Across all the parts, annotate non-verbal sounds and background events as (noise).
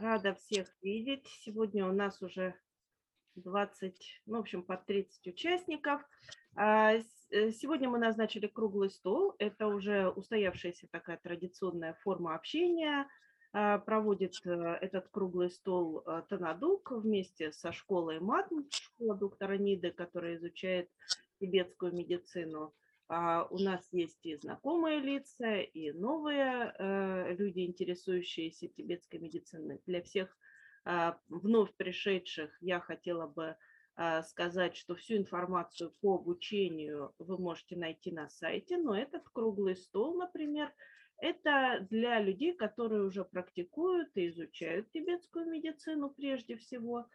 Рада всех видеть. Сегодня у нас уже 20, ну, в общем, под 30 участников. А, э, сегодня мы назначили круглый стол. Это уже устоявшаяся такая традиционная форма общения. А, проводит э, этот круглый стол э, Танадук вместе со школой МАТМ, школа доктора Ниды, которая изучает тибетскую медицину. А, у нас есть и знакомые лица, и новые э, люди, интересующиеся тибетской медициной. Для всех а, вновь пришедших я хотела бы а, сказать, что всю информацию по обучению вы можете найти на сайте, но этот круглый стол, например, это для людей, которые уже практикуют и изучают тибетскую медицину прежде всего,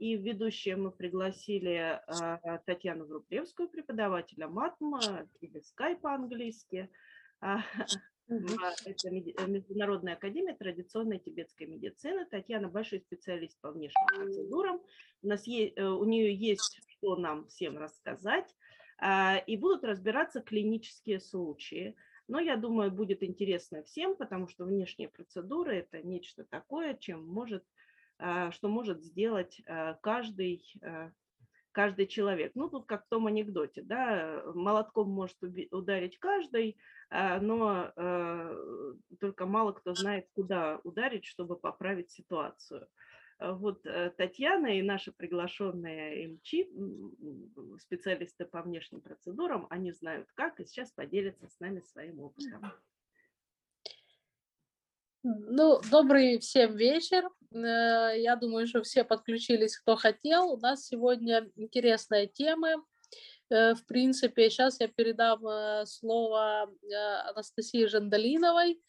и в ведущие мы пригласили а, Татьяну Врублевскую, преподавателя МАТМа или Sky по-английски. (laughs) А, это э, Международная академия традиционной тибетской медицины. Татьяна большой специалист по внешним процедурам. У, нас есть, э, у нее есть что нам всем рассказать. А, и будут разбираться клинические случаи. Но я думаю, будет интересно всем, потому что внешние процедуры – это нечто такое, чем может а, что может сделать а, каждый, а, каждый человек. Ну, тут как в том анекдоте, да, молотком может ударить каждый, но только мало кто знает, куда ударить, чтобы поправить ситуацию. Вот э, Татьяна и наши приглашенные МЧ, специалисты по внешним процедурам, они знают как, и сейчас поделятся с нами своим опытом. Ну, добрый всем вечер. Э, я думаю, что все подключились, кто хотел. У нас сегодня интересная тема. Э, в принципе, сейчас я передам э, слово Анастасии Жандалиновой.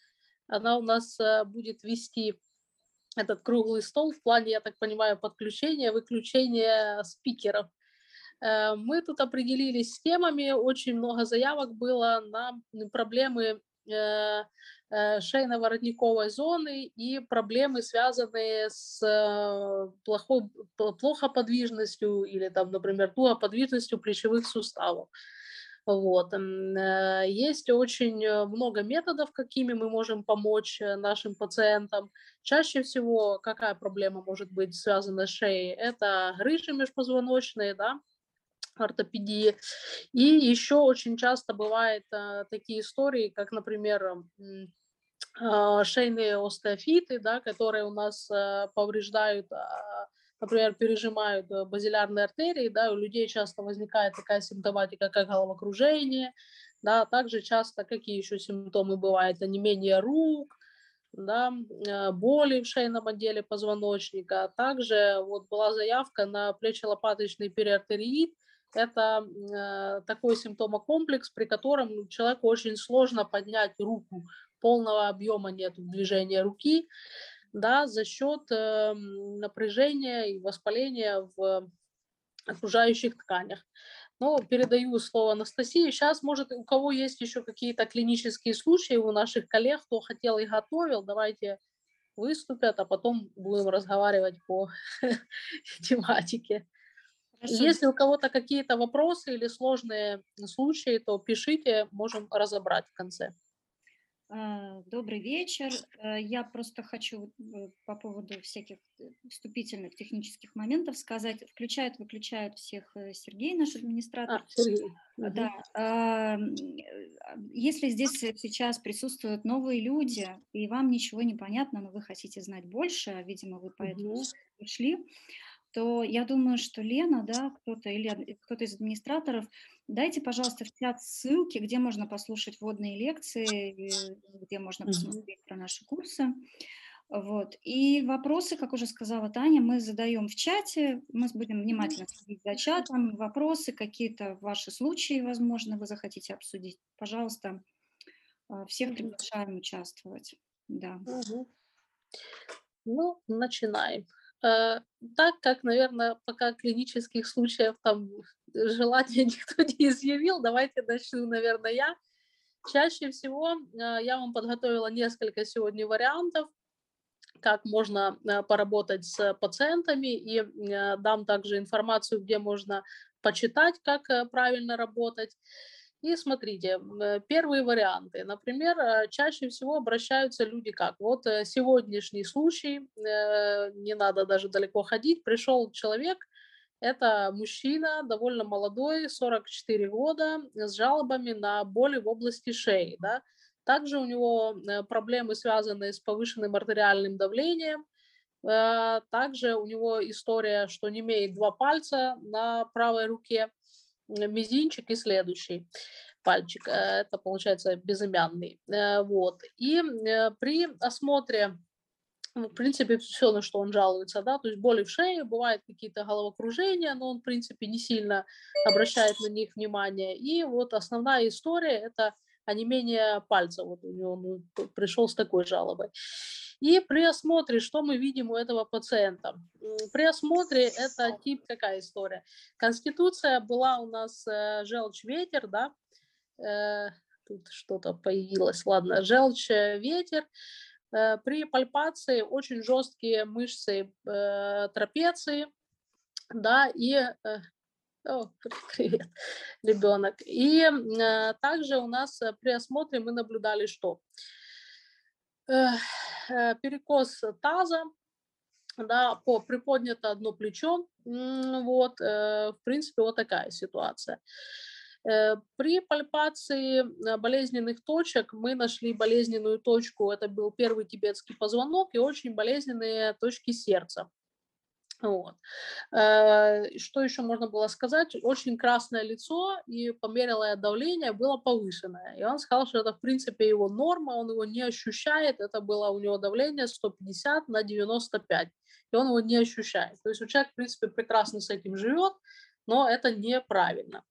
Она у нас будет вести этот круглый стол в плане, я так понимаю, подключения, выключения спикеров. Мы тут определились с темами, очень много заявок было на проблемы шейно-воротниковой зоны и проблемы, связанные с э, плохой, плохо подвижностью или, там, например, подвижностью плечевых суставов. Вот. Э, есть очень много методов, какими мы можем помочь нашим пациентам. Чаще всего какая проблема может быть связана с шеей? Это грыжи межпозвоночные, да, ортопедии. И еще очень часто бывают такие истории, как, например, шейные остеофиты, да, которые у нас э, повреждают, а, например, пережимают э, базилярные артерии, да, у людей часто возникает такая симптоматика, как головокружение, да, также часто какие еще симптомы бывают, не менее рук, да, э, боли в шейном отделе позвоночника. Также вот была заявка на плечелопаточный периартериит. Это э, такой симптомокомплекс, при котором человеку очень сложно поднять руку полного объема нет движения руки, да, за счет э, напряжения и воспаления в окружающих тканях. Ну, передаю слово Анастасии. Сейчас, может, у кого есть еще какие-то клинические случаи у наших коллег, кто хотел и готовил, давайте выступят, а потом будем разговаривать по (laughs) тематике. Хорошо. Если у кого-то какие-то вопросы или сложные случаи, то пишите, можем разобрать в конце. А, добрый вечер. Э, я просто хочу э, по поводу всяких э, вступительных технических моментов сказать. Включают, выключают всех Сергей, наш администратор. А, Сергей. Да. А, если здесь сейчас присутствуют новые люди, и вам ничего не понятно, но вы хотите знать больше, видимо, вы поэтому угу. пришли, то я думаю, что Лена, да, кто-то или кто-то из администраторов, дайте, пожалуйста, в чат ссылки, где можно послушать вводные лекции, где можно посмотреть mm-hmm. про наши курсы. Вот. И вопросы, как уже сказала Таня, мы задаем в чате, мы будем внимательно следить за чатом, вопросы, какие-то ваши случаи, возможно, вы захотите обсудить. Пожалуйста, а, всех приглашаем участвовать. Да. Угу. Ну, начинаем. Э, так как, наверное, пока клинических случаев там (laughs) желания (laughs) никто не изъявил, давайте начну, наверное, я. Чаще всего э, я вам подготовила несколько сегодня вариантов, как можно э, поработать с пациентами, и дам также информацию, где можно почитать, как правильно работать. И смотрите, первые варианты. Например, чаще всего обращаются люди как? Вот сегодняшний случай, не надо даже далеко ходить, пришел человек, это мужчина, довольно молодой, 44 года, с жалобами на боли в области шеи. Да? Также у него э, проблемы, связанные с повышенным артериальным давлением. Э, также у него история, что не имеет два пальца на правой руке, мизинчик и следующий пальчик. Э, это получается безымянный. Вот. И при осмотре ну, в принципе, все, на что он жалуется, да, то есть боли в шее, бывают какие-то головокружения, но он, в принципе, не сильно обращает на них внимание. И вот основная история – это онемение пальца, вот у него он пришел с такой жалобой. И при осмотре, что мы видим у этого пациента? При осмотре это тип, какая история? Конституция была у нас э, желчь-ветер, да, э, тут что-то появилось, ладно, желчь-ветер, Э, при пальпации очень жесткие мышцы э, трапеции, да, и э, о, (laughs) привет, ребенок. И также у нас при осмотре мы наблюдали что? Перекос таза, да, по приподнято одно плечо, вот, в принципе, вот такая ситуация. Э, при пальпации э, болезненных точек мы нашли болезненную точку, это был первый тибетский позвонок, и очень болезненные точки сердца. Вот. Э, что еще можно было сказать? Очень красное лицо и померилое давление было повышенное. И он сказал, что это в принципе его норма, он его не ощущает. Это было у него давление 150 на 95. И он его не ощущает. То есть у человека, в принципе, прекрасно с этим живет, но это неправильно.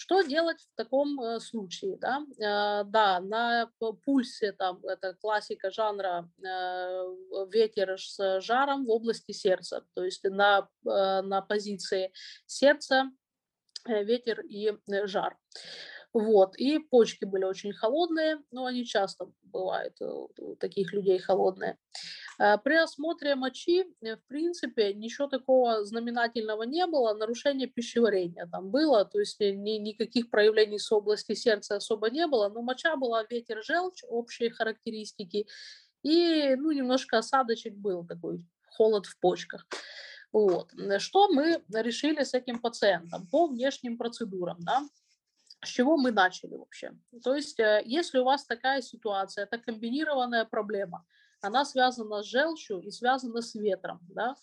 Что делать в таком э, случае? Да, э, да на пульсе, там, это классика жанра э, ветер с жаром в области сердца, то есть на, на позиции сердца ветер и жар. Вот, и почки были очень холодные, но они часто бывают у таких людей холодные. Э, при осмотре мочи, э, в принципе, ничего такого знаменательного не было, нарушение пищеварения там было, то есть э, ни, никаких проявлений с области сердца особо не было, но моча была ветер, желчь, общие характеристики, и ну, немножко осадочек был такой, холод в почках. Вот. Что мы решили с этим пациентом по внешним процедурам? Да? С чего мы начали вообще? То есть, если у вас такая ситуация, это комбинированная проблема – она связана с желчью и связана с ветром, да,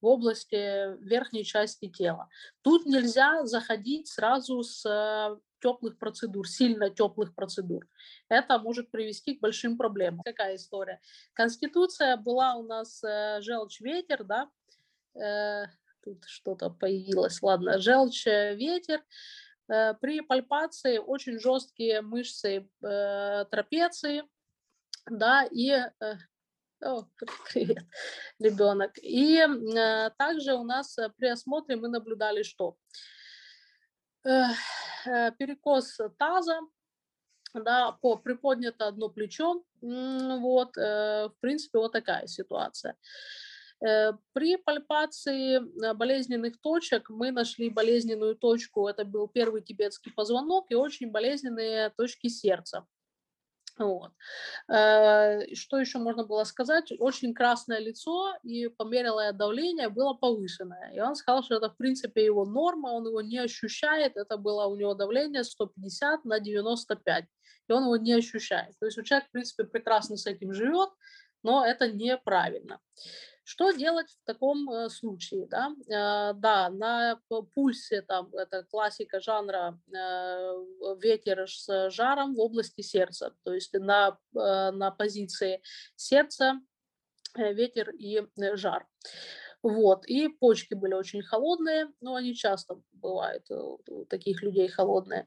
в области верхней части тела. Тут нельзя заходить сразу с э, теплых процедур, сильно теплых процедур. Это может привести к большим проблемам. Какая история? Конституция была у нас э, желчь-ветер, да, э, тут что-то появилось, ладно, желчь-ветер, при пальпации очень жесткие мышцы трапеции, да, и о, (laughs) привет, ребенок. И э, также у нас э, при осмотре мы наблюдали что? Э, э, перекос таза, да, по приподнято одно плечо, вот, э, в принципе, вот такая ситуация. Э, при пальпации болезненных точек мы нашли болезненную точку, это был первый тибетский позвонок и очень болезненные точки сердца. Вот. Э, что еще можно было сказать? Очень красное лицо и померилое давление было повышенное. И он сказал, что это в принципе его норма, он его не ощущает. Это было у него давление 150 на 95. И он его не ощущает. То есть у человека, в принципе, прекрасно с этим живет, но это неправильно. Что делать в таком э, случае? Да, э, да на пульсе, там, это классика жанра э, ветер с жаром в области сердца, то есть на, на позиции сердца ветер и жар. Вот. И почки были очень холодные, но они часто бывают у таких людей холодные.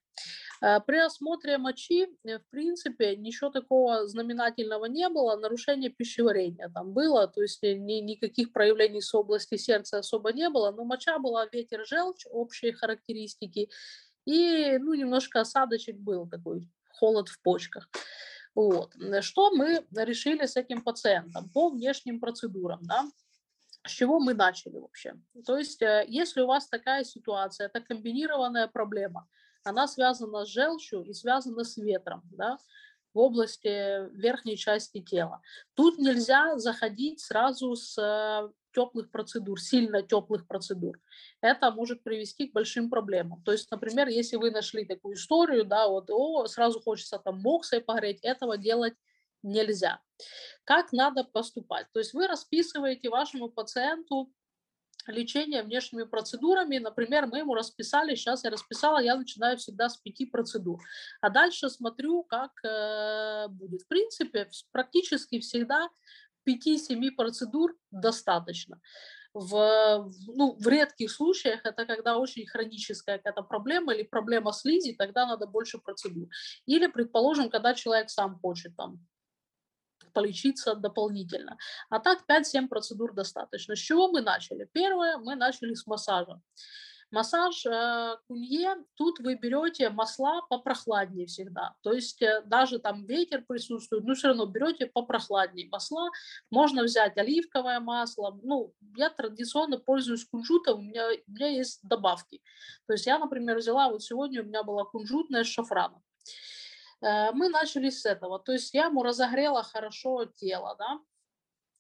Э, при осмотре мочи, э, в принципе, ничего такого знаменательного не было, нарушение пищеварения там было, то есть э, ни, никаких проявлений с области сердца особо не было, но моча была ветер, желчь, общие характеристики, и ну, немножко осадочек был такой, холод в почках. Вот. Что мы решили с этим пациентом по внешним процедурам? Да? С чего мы начали вообще? То есть, если у вас такая ситуация, это комбинированная проблема – она связана с желчью и связана с ветром, да, в области верхней части тела. Тут нельзя заходить сразу с э, теплых процедур, сильно теплых процедур. Это может привести к большим проблемам. То есть, например, если вы нашли такую историю, да, вот, о, сразу хочется там моксой погреть, этого делать нельзя. Как надо поступать? То есть вы расписываете вашему пациенту лечение внешними процедурами. Например, мы ему расписали, сейчас я расписала, я начинаю всегда с пяти процедур. А дальше смотрю, как э, будет. В принципе, практически всегда 5-7 процедур достаточно. В, ну, в редких случаях это когда очень хроническая какая-то проблема или проблема слизи, тогда надо больше процедур. Или, предположим, когда человек сам хочет там полечиться дополнительно. А так 5-7 процедур достаточно. С чего мы начали? Первое, мы начали с массажа. Массаж э, кунье, тут вы берете масла попрохладнее всегда. То есть э, даже там ветер присутствует, но все равно берете попрохладнее масла. Можно взять оливковое масло. Ну, я традиционно пользуюсь кунжутом, у меня, у меня есть добавки. То есть я, например, взяла, вот сегодня у меня была кунжутная с шафраном. Э, мы начали с этого. То есть я ему разогрела хорошо тело, да,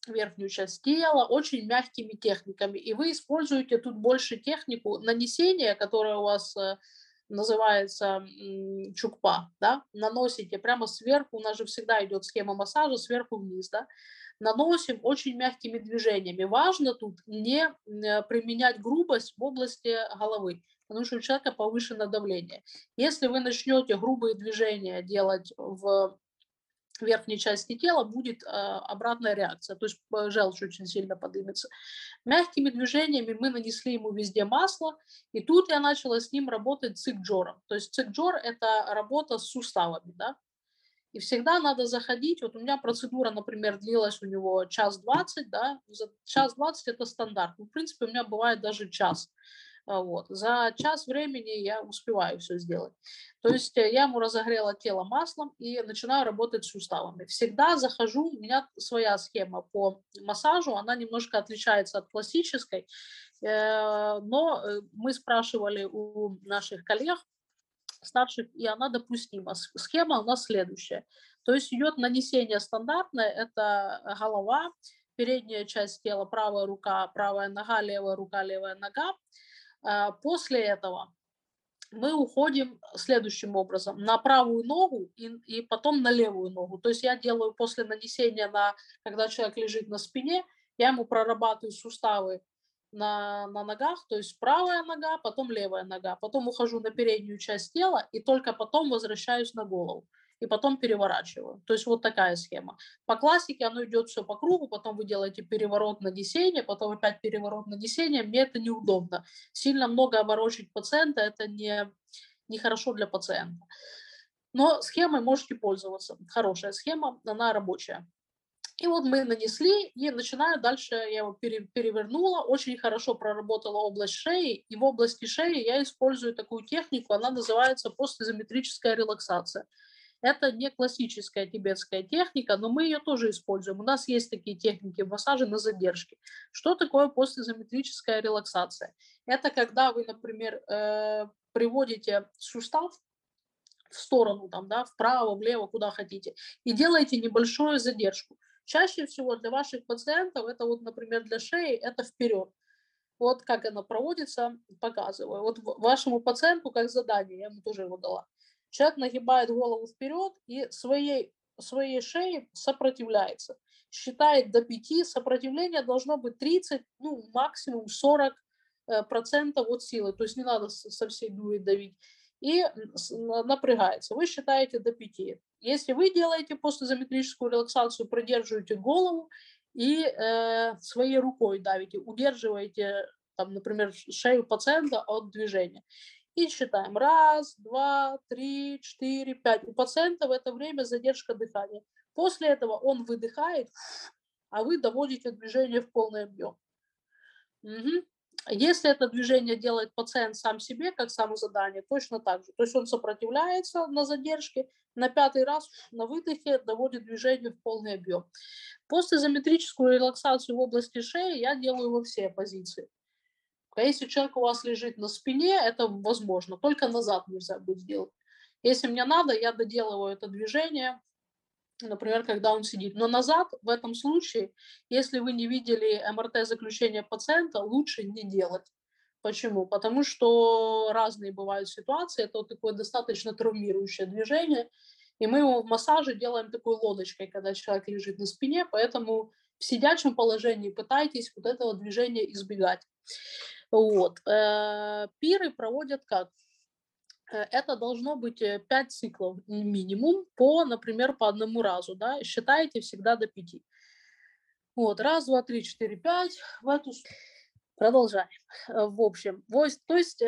верхнюю часть тела очень мягкими техниками. И вы используете тут больше технику нанесения, которая у вас э, называется чукпа, да, наносите прямо сверху, у нас же всегда идет схема массажа сверху вниз, да, наносим очень мягкими движениями. Важно тут не э, применять грубость в области головы потому что у человека повышенное давление. Если вы начнете грубые движения делать в верхней части тела, будет э, обратная реакция, то есть э, желчь очень сильно поднимется. Мягкими движениями мы нанесли ему везде масло, и тут я начала с ним работать цикджором. То есть цикджор – это работа с суставами, да, и всегда надо заходить, вот у меня процедура, например, длилась у него час двадцать, да, час двадцать это стандарт, ну, в принципе, у меня бывает даже час. А, вот. За час времени я успеваю все сделать. То есть э, я ему разогрела тело маслом и начинаю работать с суставами. Всегда захожу, у меня своя схема по массажу, она немножко отличается от классической, э, но э, мы спрашивали у наших коллег, старших, и она допустима. Схема у нас следующая. То есть идет нанесение стандартное, это голова, передняя часть тела, правая рука, правая нога, левая рука, левая нога. А, после этого мы уходим следующим образом. На правую ногу и, и потом на левую ногу. То есть я делаю после нанесения на, когда человек лежит на спине, я ему прорабатываю суставы на, на ногах, то есть правая нога, потом левая нога, потом ухожу на переднюю часть тела и только потом возвращаюсь на голову и потом переворачиваю. То есть вот такая схема. По классике оно идет все по кругу, потом вы делаете переворот нанесения, потом опять переворот нанесения. Мне это неудобно. Сильно много оборочить пациента, это не, не хорошо для пациента. Но схемой можете пользоваться. Хорошая схема, она рабочая. И вот мы нанесли, и начинаю дальше, я его перевернула, очень хорошо проработала область шеи, и в области шеи я использую такую технику, она называется постизометрическая релаксация. Это не классическая тибетская техника, но мы ее тоже используем. У нас есть такие техники массажа на задержке. Что такое постизометрическая релаксация? Это когда вы, например, э, приводите сустав в сторону, там, да, вправо, влево, куда хотите, и делаете небольшую задержку. Чаще всего для ваших пациентов, это вот, например, для шеи, это вперед. Вот как она проводится, показываю. Вот вашему пациенту как задание, я ему тоже его дала. Человек нагибает голову вперед и своей, своей шеей сопротивляется. Считает до 5, сопротивление должно быть 30, ну максимум 40 э, процентов от силы, то есть не надо со всей дури давить. И напрягается. Вы считаете до 5. Если вы делаете постизометрическую релаксацию, продерживаете голову и э, своей рукой давите, удерживаете, там, например, шею пациента от движения. И считаем. Раз, два, три, четыре, пять. У пациента в это время задержка дыхания. После этого он выдыхает, а вы доводите движение в полный объем. Угу. Если это движение делает пациент сам себе, как самозадание, точно так же. То есть он сопротивляется на задержке, на пятый раз на выдохе доводит движение в полный объем. После изометрическую релаксацию в области шеи я делаю во все позиции. А если человек у вас лежит на спине, это возможно, только назад нельзя будет сделать. Если мне надо, я доделываю это движение, например, когда он сидит. Но назад в этом случае, если вы не видели МРТ-заключение пациента, лучше не делать. Почему? Потому что разные бывают ситуации, это вот такое достаточно травмирующее движение, и мы его в массаже делаем такой лодочкой, когда человек лежит на спине, поэтому в сидячем положении пытайтесь вот этого движения избегать. Вот. Э, пиры проводят как? Э, это должно быть 5 э, циклов минимум по, например, по одному разу. Да? Считайте всегда до 5. Вот, раз, два, три, четыре, пять. В эту Продолжаем. В общем, то есть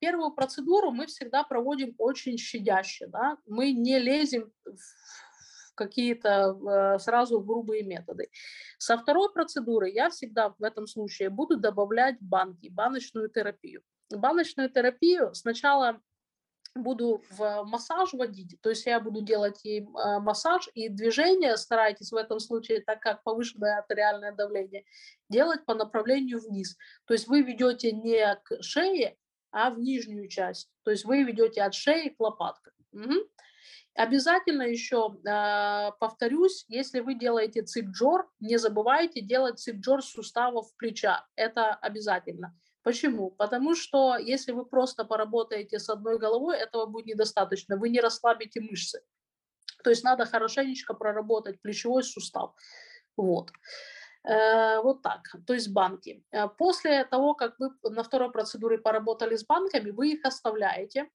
первую процедуру мы всегда проводим очень щадяще. Да? Мы не лезем в какие-то сразу грубые методы. Со второй процедуры я всегда в этом случае буду добавлять банки, баночную терапию. Баночную терапию сначала буду в массаж вводить, то есть я буду делать ей а, массаж и движение старайтесь в этом случае, так как повышенное артериальное давление, делать по направлению вниз. То есть вы ведете не к шее, а в нижнюю часть. То есть вы ведете от шеи к лопаткам. Угу. Обязательно еще э, повторюсь, если вы делаете цикджор, не забывайте делать цикджор суставов плеча. Это обязательно. Почему? Потому что если вы просто поработаете с одной головой, этого будет недостаточно. Вы не расслабите мышцы. То есть надо хорошенечко проработать плечевой сустав. Вот. Э, вот так, то есть банки. Э, после того, как вы на второй процедуре поработали с банками, вы их оставляете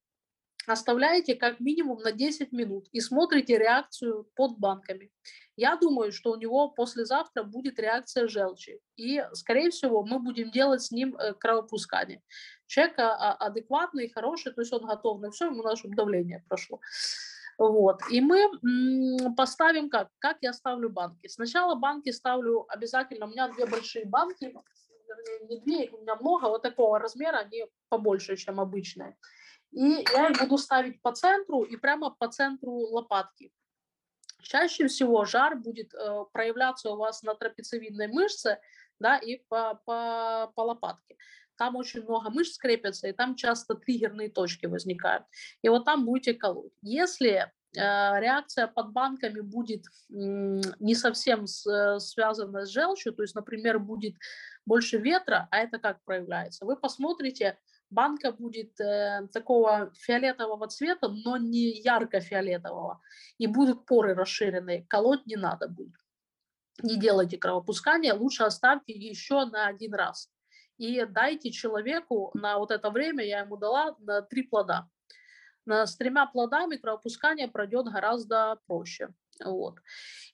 оставляете как минимум на 10 минут и смотрите реакцию под банками. Я думаю, что у него послезавтра будет реакция желчи. И, скорее всего, мы будем делать с ним э, кровопускание. Человек а, а, адекватный, хороший, то есть он готов на все, ему наше давление прошло. Вот. И мы поставим как? Как я ставлю банки? Сначала банки ставлю обязательно. У меня две большие банки, не две, у меня много, вот такого размера, они побольше, чем обычные. И я их буду ставить по центру и прямо по центру лопатки. Чаще всего жар будет э, проявляться у вас на трапециевидной мышце да, и по, по, по лопатке. Там очень много мышц крепятся, и там часто триггерные точки возникают. И вот там будете колоть. Если э, реакция под банками будет не совсем с, связана с желчью, то есть, например, будет больше ветра, а это как проявляется? Вы посмотрите, банка будет э, такого фиолетового цвета, но не ярко-фиолетового, и будут поры расширенные, колоть не надо будет. Не делайте кровопускание, лучше оставьте еще на один раз. И дайте человеку на вот это время, я ему дала на три плода. На, с тремя плодами кровопускание пройдет гораздо проще. Вот.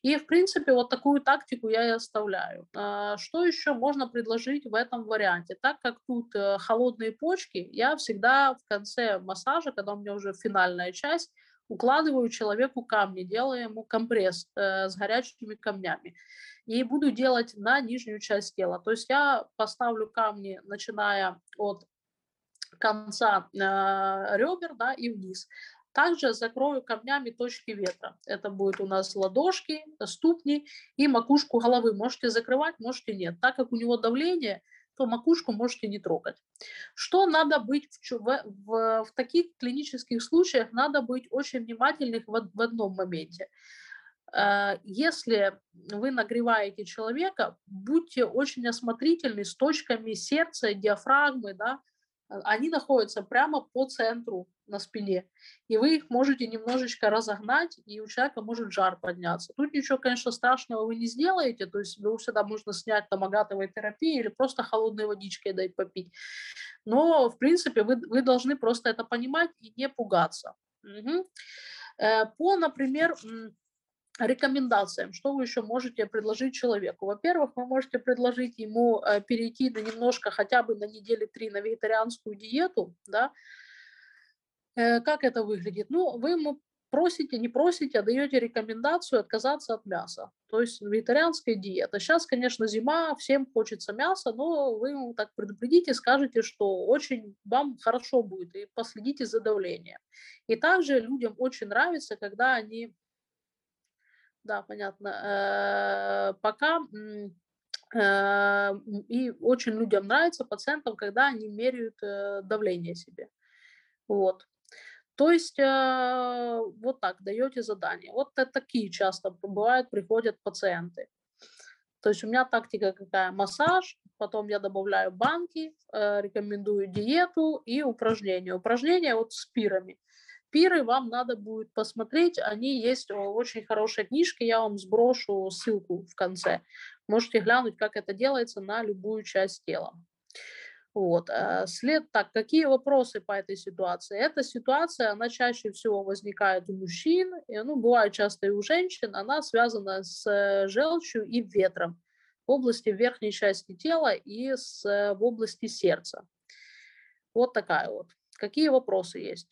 И, в принципе, вот такую тактику я и оставляю. А, что еще можно предложить в этом варианте? Так как тут э, холодные почки, я всегда в конце массажа, когда у меня уже финальная часть, укладываю человеку камни, делаю ему компресс э, с горячими камнями. И буду делать на нижнюю часть тела. То есть я поставлю камни, начиная от конца э, ребер да, и вниз. Также закрою камнями точки ветра. Это будет у нас ладошки, ступни и макушку головы. Можете закрывать, можете нет. Так как у него давление, то макушку можете не трогать. Что надо быть в, в, в, в таких клинических случаях? Надо быть очень внимательным в, в одном моменте. Э, если вы нагреваете человека, будьте очень осмотрительны с точками сердца, диафрагмы, да, они находятся прямо по центру на спине, и вы их можете немножечко разогнать, и у человека может жар подняться. Тут ничего, конечно, страшного вы не сделаете, то есть его всегда можно снять там агатовой терапией или просто холодной водичкой дать попить. Но, в принципе, вы, вы должны просто это понимать и не пугаться. Угу. По, например, рекомендациям, что вы еще можете предложить человеку? Во-первых, вы можете предложить ему э, перейти на немножко, хотя бы на недели три на вегетарианскую диету, да, Э, как это выглядит? Ну, вы ему просите, не просите, а даете рекомендацию отказаться от мяса. То есть вегетарианская диета. Сейчас, конечно, зима, всем хочется мяса, но вы ему так предупредите, скажете, что очень вам хорошо будет, и последите за давлением. И также людям очень нравится, когда они, да, понятно, э, пока Э, и очень людям нравится, пациентам, когда они меряют э, давление себе. Вот. То есть вот так даете задание. Вот такие часто бывают, приходят пациенты. То есть у меня тактика какая? Массаж, потом я добавляю банки, рекомендую диету и упражнения. Упражнения вот с пирами. Пиры вам надо будет посмотреть, они есть в очень хорошей книжке, я вам сброшу ссылку в конце. Можете глянуть, как это делается на любую часть тела. Вот. Э, след, так, какие вопросы по этой ситуации? Эта ситуация, она чаще всего возникает у мужчин, и, ну, бывает часто и у женщин, она связана с э, желчью и ветром в области верхней части тела и с, э, в области сердца. Вот такая вот. Какие вопросы есть?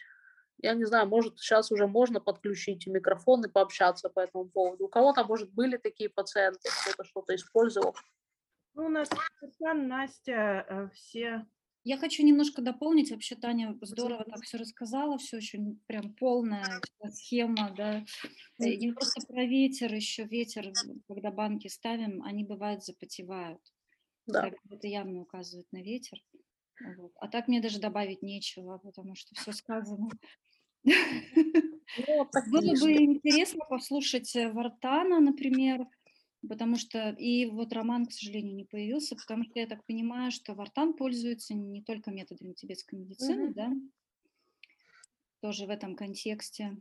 Я не знаю, может, сейчас уже можно подключить микрофон и пообщаться по этому поводу. У кого-то, может, были такие пациенты, кто-то что-то использовал? Ну, у нас Настя, э, все... Я хочу немножко дополнить. Вообще, Таня здорово так все рассказала, все очень прям полная схема, да. Э, и не просто про ветер, еще ветер, когда банки ставим, они бывают запотевают. Да. Это явно указывает на ветер. Вот. А так мне даже добавить нечего, потому что все сказано. Ну, (laughs) Было бы интересно послушать э, Вартана, например, потому что и вот Роман, к сожалению, не появился, потому что я так понимаю, что Вартан пользуется не только методами тибетской медицины, mm-hmm. да, тоже в этом контексте.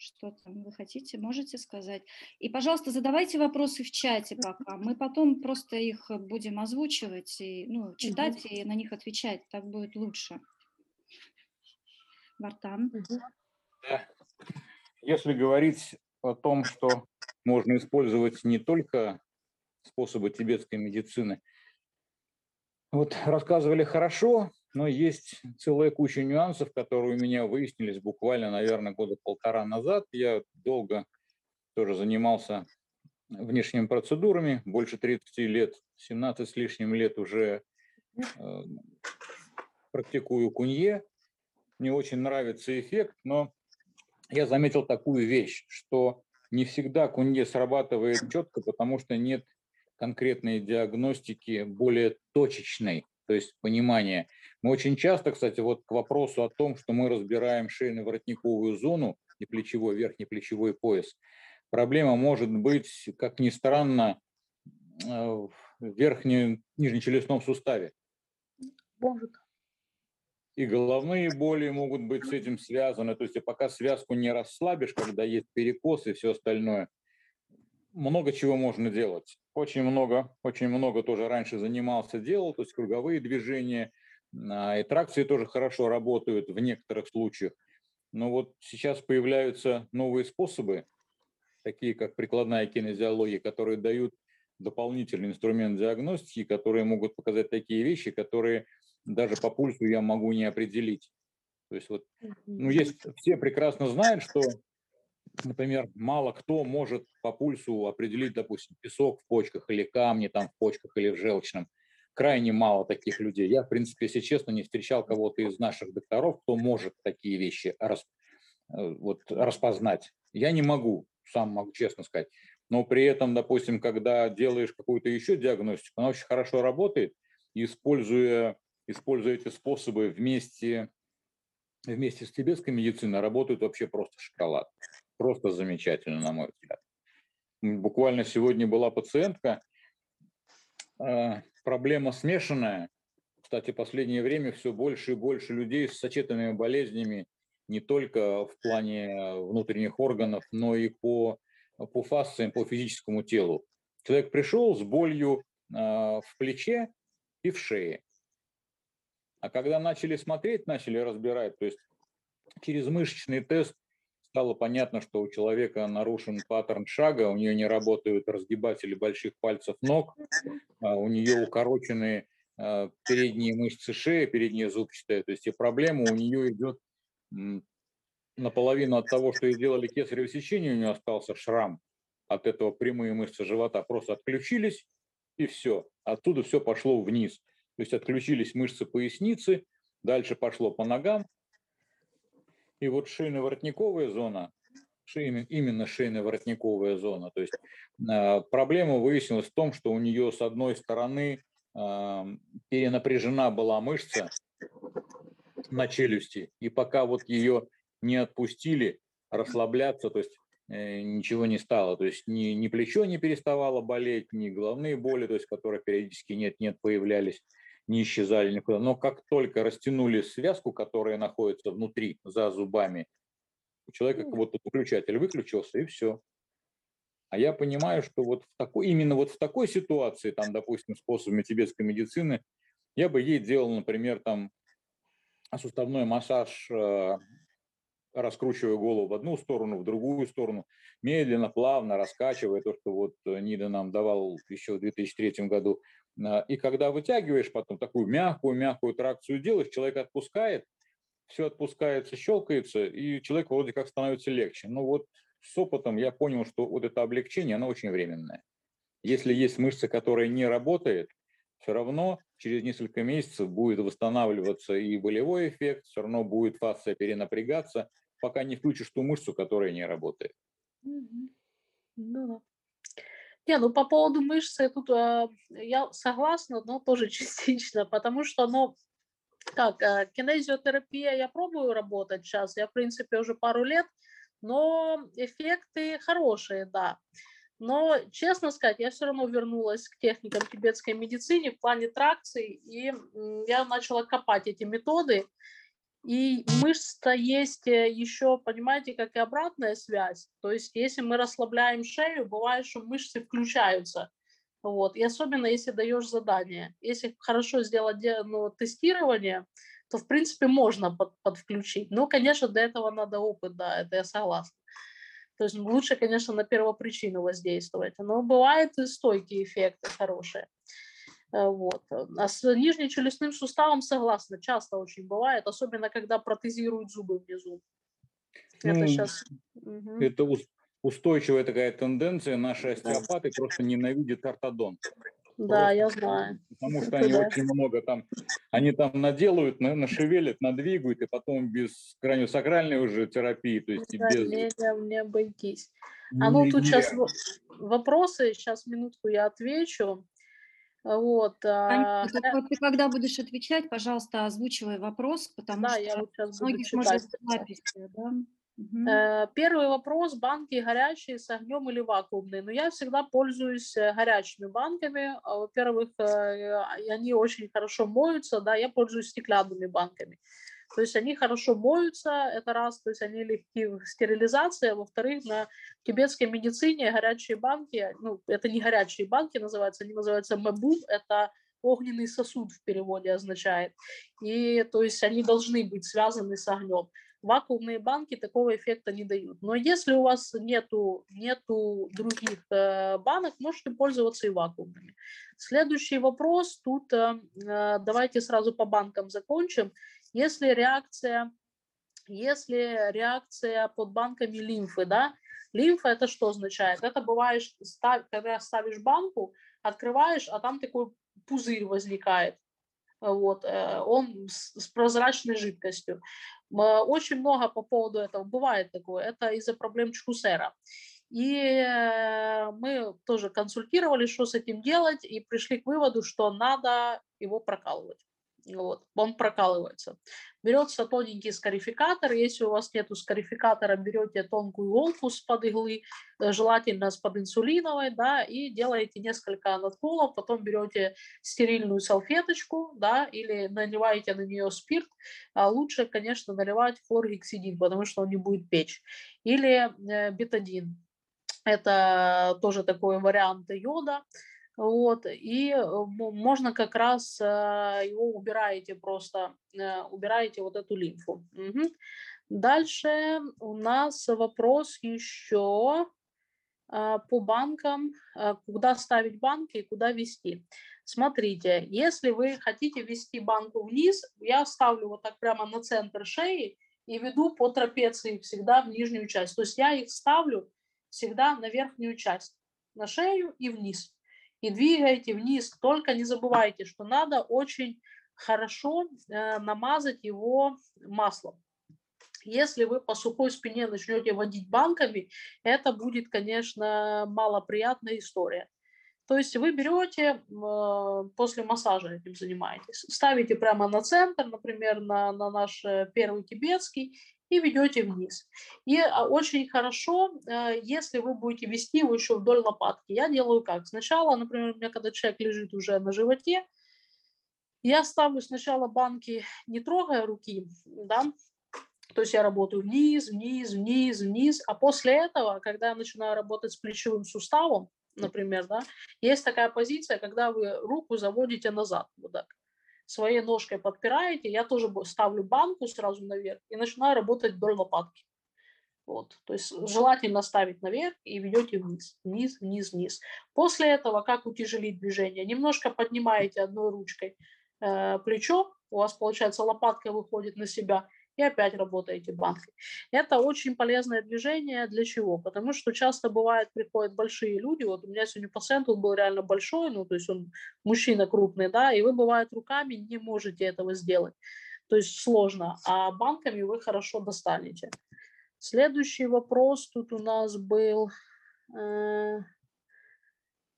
Что там вы хотите, можете сказать? И, пожалуйста, задавайте вопросы в чате пока. Мы потом просто их будем озвучивать, и, ну, читать угу. и на них отвечать. Так будет лучше. Вартан. Угу. Если говорить о том, что можно использовать не только способы тибетской медицины, вот рассказывали хорошо, но есть целая куча нюансов, которые у меня выяснились буквально, наверное, года полтора назад. Я долго тоже занимался внешними процедурами, больше 30 лет, 17 с лишним лет уже э, практикую кунье. Мне очень нравится эффект, но я заметил такую вещь, что не всегда кунье срабатывает четко, потому что нет конкретной диагностики более точечной, то есть понимания. Мы очень часто, кстати, вот к вопросу о том, что мы разбираем шейно-воротниковую зону и плечевой, верхний плечевой пояс, проблема может быть, как ни странно, э, в верхнем, нижнечелюстном суставе. Может и головные боли могут быть с этим связаны. То есть пока связку не расслабишь, когда есть перекос и все остальное, много чего можно делать. Очень много, очень много тоже раньше занимался, делал, то есть круговые движения, а, и тракции тоже хорошо работают в некоторых случаях. Но вот сейчас появляются новые способы, такие как прикладная кинезиология, которые дают дополнительный инструмент диагностики, которые могут показать такие вещи, которые даже по пульсу я могу не определить. То есть вот, ну, есть, все прекрасно знают, что, например, мало кто может по пульсу определить, допустим, песок в почках или камни там в почках или в желчном. Крайне мало таких людей. Я, в принципе, если честно, не встречал кого-то из наших докторов, кто может такие вещи рас, э, вот, распознать. Я не могу, сам могу честно сказать. Но при этом, допустим, когда делаешь какую-то еще диагностику, она очень хорошо работает, используя используя эти способы вместе, вместе с тибетской медициной, работают вообще просто шоколад. Просто замечательно, на мой взгляд. Буквально сегодня была пациентка, э, проблема смешанная. Кстати, в последнее время все больше и больше людей с сочетанными болезнями, не только в плане внутренних органов, но и по, по фасциям, по физическому телу. Человек пришел с болью э, в плече и в шее. А когда начали смотреть, начали разбирать, то есть через мышечный тест стало понятно, что у человека нарушен паттерн шага, у нее не работают разгибатели больших пальцев ног, а у нее укорочены а, передние мышцы шеи, передняя зубчатая. То есть и проблема у нее идет наполовину от того, что ей сделали кесарево сечение, у нее остался шрам от этого прямые мышцы живота просто отключились, и все. Оттуда все пошло вниз. То есть отключились мышцы поясницы, дальше пошло по ногам. И вот шейно-воротниковая зона, именно шейно-воротниковая зона. То есть а, проблема выяснилась в том, что у нее с одной стороны перенапряжена была мышца на челюсти, и пока вот ее не отпустили расслабляться, то есть э, ничего не стало. То есть ни, ни плечо не переставало болеть, ни головные боли, то есть которые периодически нет-нет появлялись, не исчезали никуда. Но как только растянули связку, которая находится внутри, за зубами, у человека как будто выключатель выключился, и все. А я понимаю, что вот в такой, именно вот в такой ситуации, там, допустим, способами тибетской медицины, я бы ей делал, например, там, суставной массаж, э, раскручивая голову в одну сторону, в другую сторону, медленно, плавно раскачивая то, что вот Нида нам давал еще в 2003 году. А, и когда вытягиваешь потом такую мягкую-мягкую тракцию делаешь, человек отпускает, все отпускается, щелкается, и человек вроде как становится легче. Но вот с опытом я понял, что вот это облегчение, оно очень временное. Если есть мышца, которая не работает, все равно через несколько месяцев будет восстанавливаться и болевой эффект, все равно будет фасция перенапрягаться, пока не включишь ту мышцу, которая не работает. Ну да. Не, ну по поводу мышцы тут э, я согласна, но тоже (laughs) частично, потому что, ну, как, э, кинезиотерапия я пробую работать сейчас, я, в принципе, уже пару лет, но эффекты хорошие, да. Но, честно сказать, я все равно вернулась к техникам тибетской медицины в плане тракции, и я начала копать эти методы, и мышца есть э, еще, понимаете, как и обратная связь. То есть если мы расслабляем шею, бывает, что мышцы включаются. Вот. И особенно если даешь задание. Если хорошо сделать ну, тестирование, то, в принципе, можно под, подключить. Ну, конечно, для этого надо опыт, да, это я согласна. То есть лучше, конечно, на первопричину воздействовать. Но бывают и стойкие эффекты хорошие. Э, вот. А с нижнечелюстным суставом согласна, часто очень бывает, особенно когда протезируют зубы внизу. Это ну, сейчас... Это устойчивая такая тенденция. Наши остеопаты просто ненавидят ортодонт. Да, Просто, я знаю. Потому что они очень много там, они там наделают, нашевелят, надвигают, и потом без краниосакральной уже терапии, то есть да, без... Не, не обойтись. А ну тут сейчас вопросы, сейчас минутку я отвечу. Вот. А, ты когда будешь отвечать, пожалуйста, озвучивай вопрос, потому да, что я вот сейчас буду может записи, да? Угу. Первый вопрос, банки горячие с огнем или вакуумные? Но ну, я всегда пользуюсь э, горячими банками. А, во-первых, э, они очень хорошо моются, да, я пользуюсь стеклянными банками. То есть они хорошо моются, это раз, то есть они легки в стерилизации, а во-вторых, на тибетской медицине горячие банки, ну, это не горячие банки называются, они называются мэбум, это огненный сосуд в переводе означает. И то есть они должны быть связаны с огнем. Вакуумные банки такого эффекта не дают. Но если у вас нету, нету других э, банок, можете пользоваться и вакуумными. Следующий вопрос. Тут э, э давайте сразу по банкам закончим. Если реакция, если реакция под банками лимфы, да, лимфа это что означает? Это бывает, когда ставишь банку, открываешь, а там такой пузырь возникает. Вот, э, он с, с прозрачной жидкостью. Очень много по поводу этого бывает такое. Это из-за проблем Чхусера. И э, мы тоже консультировали, что с этим делать, и пришли к выводу, что надо его прокалывать. Вот, он прокалывается. Берется тоненький скарификатор. Если у вас нету скарификатора, берете тонкую иголку с-под иглы, э, желательно с-под инсулиновой, да, и делаете несколько надколов, потом берете стерильную салфеточку, да, или наливаете на нее спирт. А лучше, конечно, наливать хлоргексидин, потому что он не будет печь. Или э, бетадин. Это тоже такой вариант йода. Вот, и э, можно как раз э, его убираете просто, э, убираете вот эту лимфу. Угу. Дальше у нас вопрос еще по банкам, куда ставить банки и куда вести. Смотрите, если вы хотите вести банку вниз, я ставлю вот так прямо на центр шеи и веду по трапеции всегда в нижнюю часть. То есть я их ставлю всегда на верхнюю часть, на шею и вниз и двигаете вниз. Только не забывайте, что надо очень хорошо э, намазать его маслом. Если вы по сухой спине начнете водить банками, это будет, конечно, малоприятная история. То есть вы берете, э, после массажа этим занимаетесь, ставите прямо на центр, например, на, на наш э, первый тибетский, и ведете вниз. И а, очень хорошо, э, если вы будете вести его еще вдоль лопатки. Я делаю как? Сначала, например, у меня когда человек лежит уже на животе, я ставлю сначала банки, не трогая руки, да, то есть я работаю вниз, вниз, вниз, вниз, а после этого, когда я начинаю работать с плечевым суставом, например, да, есть такая позиция, когда вы руку заводите назад, вот так, своей ножкой подпираете, я тоже ставлю банку сразу наверх и начинаю работать вдоль лопатки. Вот, то есть желательно ставить наверх и ведете вниз, вниз, вниз, вниз. После этого, как утяжелить движение? Немножко поднимаете одной ручкой э, плечо, у вас получается лопатка выходит на себя, и опять работаете банкой. Это очень полезное движение. Для чего? Потому что часто бывает, приходят большие люди, вот у меня сегодня пациент, он был реально большой, ну, то есть он мужчина крупный, да, и вы, бывает, руками не можете этого сделать. То есть сложно, а банками вы хорошо достанете. Следующий вопрос тут у нас был... Э,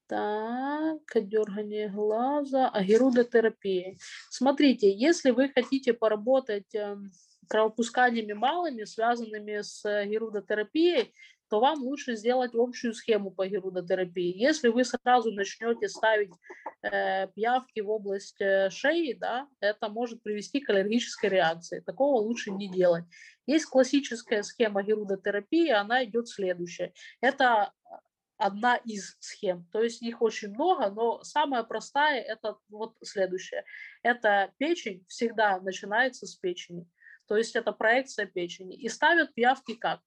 так, дергание глаза, агерудотерапия. Смотрите, если вы хотите поработать эм, кровопусканиями малыми, связанными с э, герудотерапией, то вам лучше сделать общую схему по герудотерапии. Если вы сразу начнете ставить э, пиявки в область э, шеи, да, это может привести к аллергической реакции. Такого лучше не делать. Есть классическая схема герудотерапии, она идет следующая. Это одна из схем. То есть их очень много, но самая простая это вот следующее. Это печень всегда начинается с печени то есть это проекция печени. И ставят пиявки как?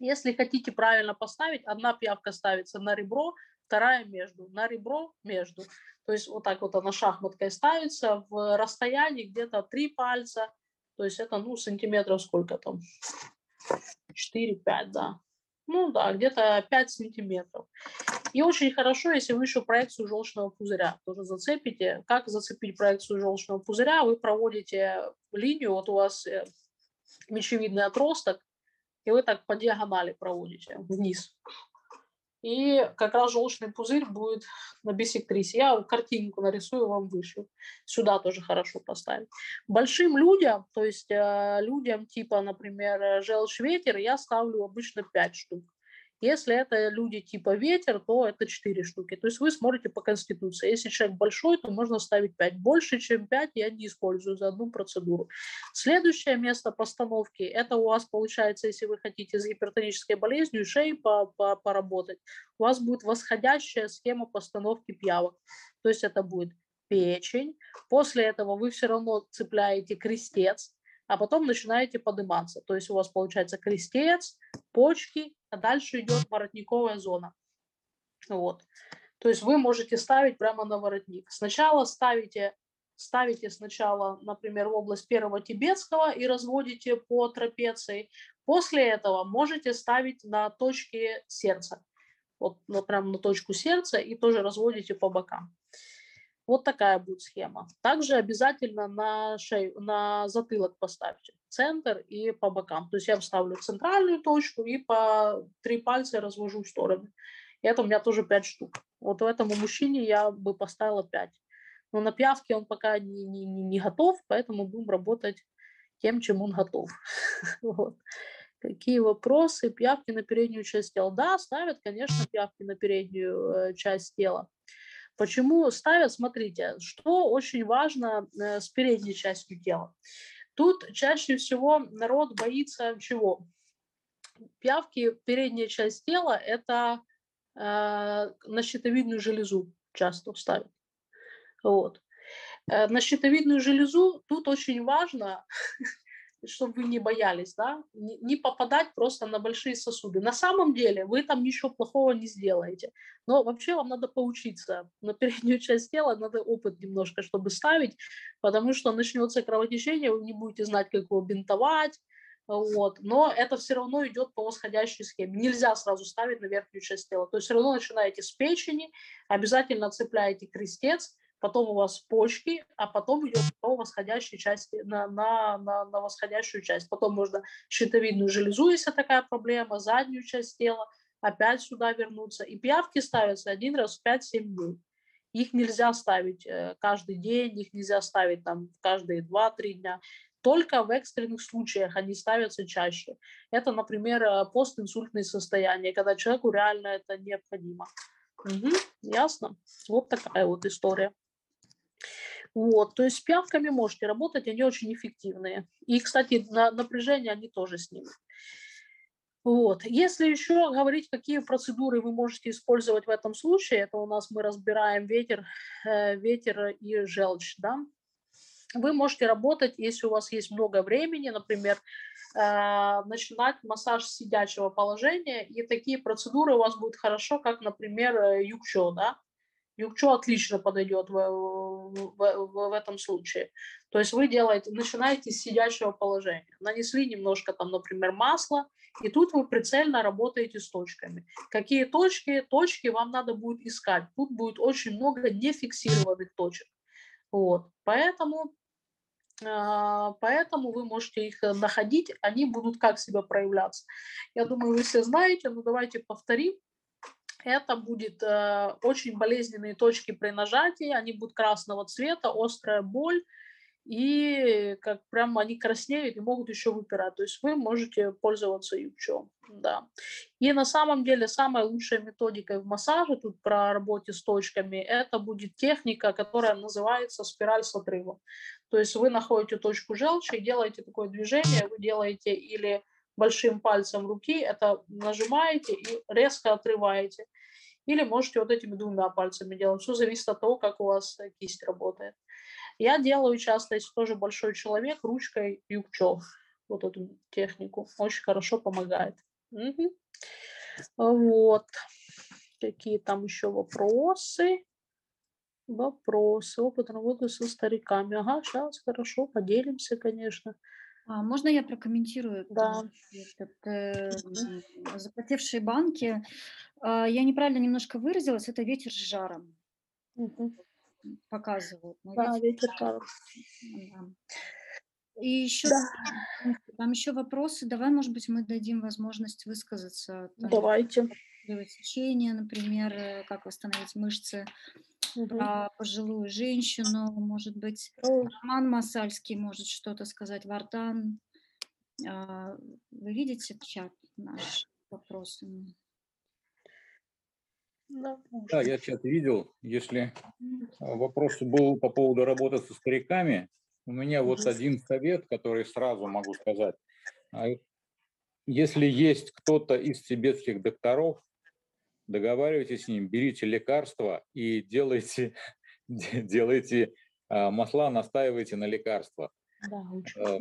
Если хотите правильно поставить, одна пиявка ставится на ребро, вторая между, на ребро между. То есть вот так вот она шахматкой ставится в расстоянии где-то 3 пальца, то есть это, ну, сантиметров сколько там? 4-5, да. Ну да, где-то 5 сантиметров. И очень хорошо, если вы еще проекцию желчного пузыря тоже зацепите. Как зацепить проекцию желчного пузыря? Вы проводите линию, вот у вас э, мечевидный отросток, и вы так по диагонали проводите вниз. И как раз желчный пузырь будет на бисектрисе. Я картинку нарисую вам выше. Сюда тоже хорошо поставить. Большим людям, то есть э, людям типа, например, желчь-ветер, я ставлю обычно 5 штук. Если это люди типа ветер, то это 4 штуки. То есть вы смотрите по конституции. Если человек большой, то можно ставить 5. Больше, чем 5 я не использую за одну процедуру. Следующее место постановки, это у вас получается, если вы хотите с гипертонической болезнью шеи по -по поработать, у вас будет восходящая схема постановки пиявок. То есть это будет печень. После этого вы все равно цепляете крестец, а потом начинаете подниматься. То есть у вас получается крестец, почки, а дальше идет воротниковая зона. Вот. То есть вы можете ставить прямо на воротник. Сначала ставите, ставите сначала, например, в область первого тибетского и разводите по трапеции. После этого можете ставить на точке сердца. Вот ну, прямо на точку сердца и тоже разводите по бокам. Вот такая будет схема. Также обязательно на шею, на затылок поставьте центр и по бокам. То есть я ставлю центральную точку и по три пальца развожу в стороны. И это у меня тоже пять штук. Вот у этому мужчине я бы поставила пять. Но на пиявке он пока не, не, не готов, поэтому будем работать тем, чем он готов. (laughs) вот. Какие вопросы? Пиявки на переднюю часть тела. Да, ставят, конечно, пиявки на переднюю э, часть тела. Почему ставят? Смотрите, что очень важно э, с передней частью тела. Тут чаще всего народ боится чего? Пиявки, передняя часть тела, это э, на щитовидную железу часто ставят. Вот. Э, на щитовидную железу тут очень важно (laughs) чтобы вы не боялись, да, не попадать просто на большие сосуды. На самом деле вы там ничего плохого не сделаете, но вообще вам надо поучиться. На переднюю часть тела надо опыт немножко, чтобы ставить, потому что начнется кровотечение, вы не будете знать, как его бинтовать, вот. Но это все равно идет по восходящей схеме. Нельзя сразу ставить на верхнюю часть тела. То есть все равно начинаете с печени, обязательно цепляете крестец, потом у вас почки, а потом идет по восходящей части, на, на, на, на восходящую часть. Потом можно щитовидную железу, если такая проблема, заднюю часть тела, опять сюда вернуться. И пиявки ставятся один раз в 5-7 дней. Их нельзя ставить э, каждый день, их нельзя ставить там каждые 2-3 дня. Только в экстренных случаях они ставятся чаще. Это, например, э, постинсультные состояния, когда человеку реально это необходимо. Угу, ясно? Вот такая вот история. Вот, то есть с пиявками можете работать, они очень эффективные. И, кстати, на напряжение они тоже снимут. Вот. Если еще говорить, какие процедуры вы можете использовать в этом случае, это у нас мы разбираем ветер, э, ветер и желчь, да. Вы можете работать, если у вас есть много времени, например, э, начинать массаж сидячего положения, и такие процедуры у вас будут хорошо, как, например, юкчо, да, Юкчо отлично подойдет в, в, в, в этом случае. То есть вы делаете, начинаете с сидячего положения. Нанесли немножко там, например, масла, и тут вы прицельно работаете с точками. Какие точки? Точки вам надо будет искать. Тут будет очень много нефиксированных точек. Вот. Поэтому, а, поэтому вы можете их находить, они будут как себя проявляться. Я думаю, вы все знаете, но давайте повторим это будет э, очень болезненные точки при нажатии, они будут красного цвета, острая боль, и как прям они краснеют и могут еще выпирать. То есть вы можете пользоваться ючом. Да. И на самом деле самая лучшая методика в массаже, тут про работе с точками, это будет техника, которая называется спираль с отрывом. То есть вы находите точку желчи и делаете такое движение, вы делаете или большим пальцем руки, это нажимаете и резко отрываете. Или можете вот этими двумя пальцами делать. Все зависит от того, как у вас э, кисть работает. Я делаю часто, если тоже большой человек, ручкой юкчов. Вот эту технику. Очень хорошо помогает. Угу. Вот. Какие там еще вопросы? Вопросы. Опыт работы со стариками. Ага, сейчас хорошо, поделимся, конечно. А можно я прокомментирую? Да. Этот, э, запотевшие банки. Э, я неправильно немножко выразилась. Это ветер с жаром. Угу. Показывают. Да, ветер с жаром. Да. И еще да. там еще вопросы. Давай, может быть, мы дадим возможность высказаться. Там, Давайте. Течение, например, э, как восстановить мышцы про пожилую женщину, может быть, Роман Масальский может что-то сказать, Вартан. А, вы видите чат наш вопросами? Да, я чат видел. Если а, вопрос был по поводу работы со стариками, у меня вот один совет, который сразу могу сказать. А, если есть кто-то из тибетских докторов, договаривайтесь с ним, берите лекарства и делайте, (laughs) делайте а, масла, настаивайте на лекарствах. Да, э,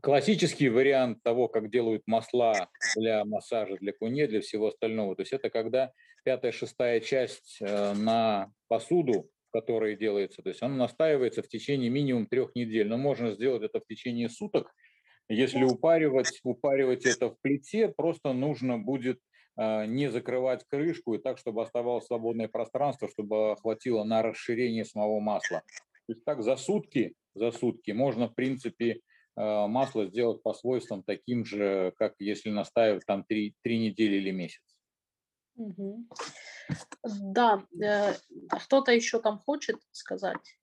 Классический вариант того, как делают масла для массажа, для куне, для всего остального, то есть это когда пятая, шестая часть э, на посуду, в которой делается, то есть она настаивается в течение минимум трех недель, но можно сделать это в течение суток. Если упаривать, упаривать это в плите, просто нужно будет не закрывать крышку и так, чтобы оставалось свободное пространство, чтобы хватило на расширение самого масла. То есть так за сутки, за сутки можно, в принципе, а, масло сделать по свойствам таким же, как если настаивать там три, три недели или месяц. Угу. Да, э, кто-то еще там хочет сказать?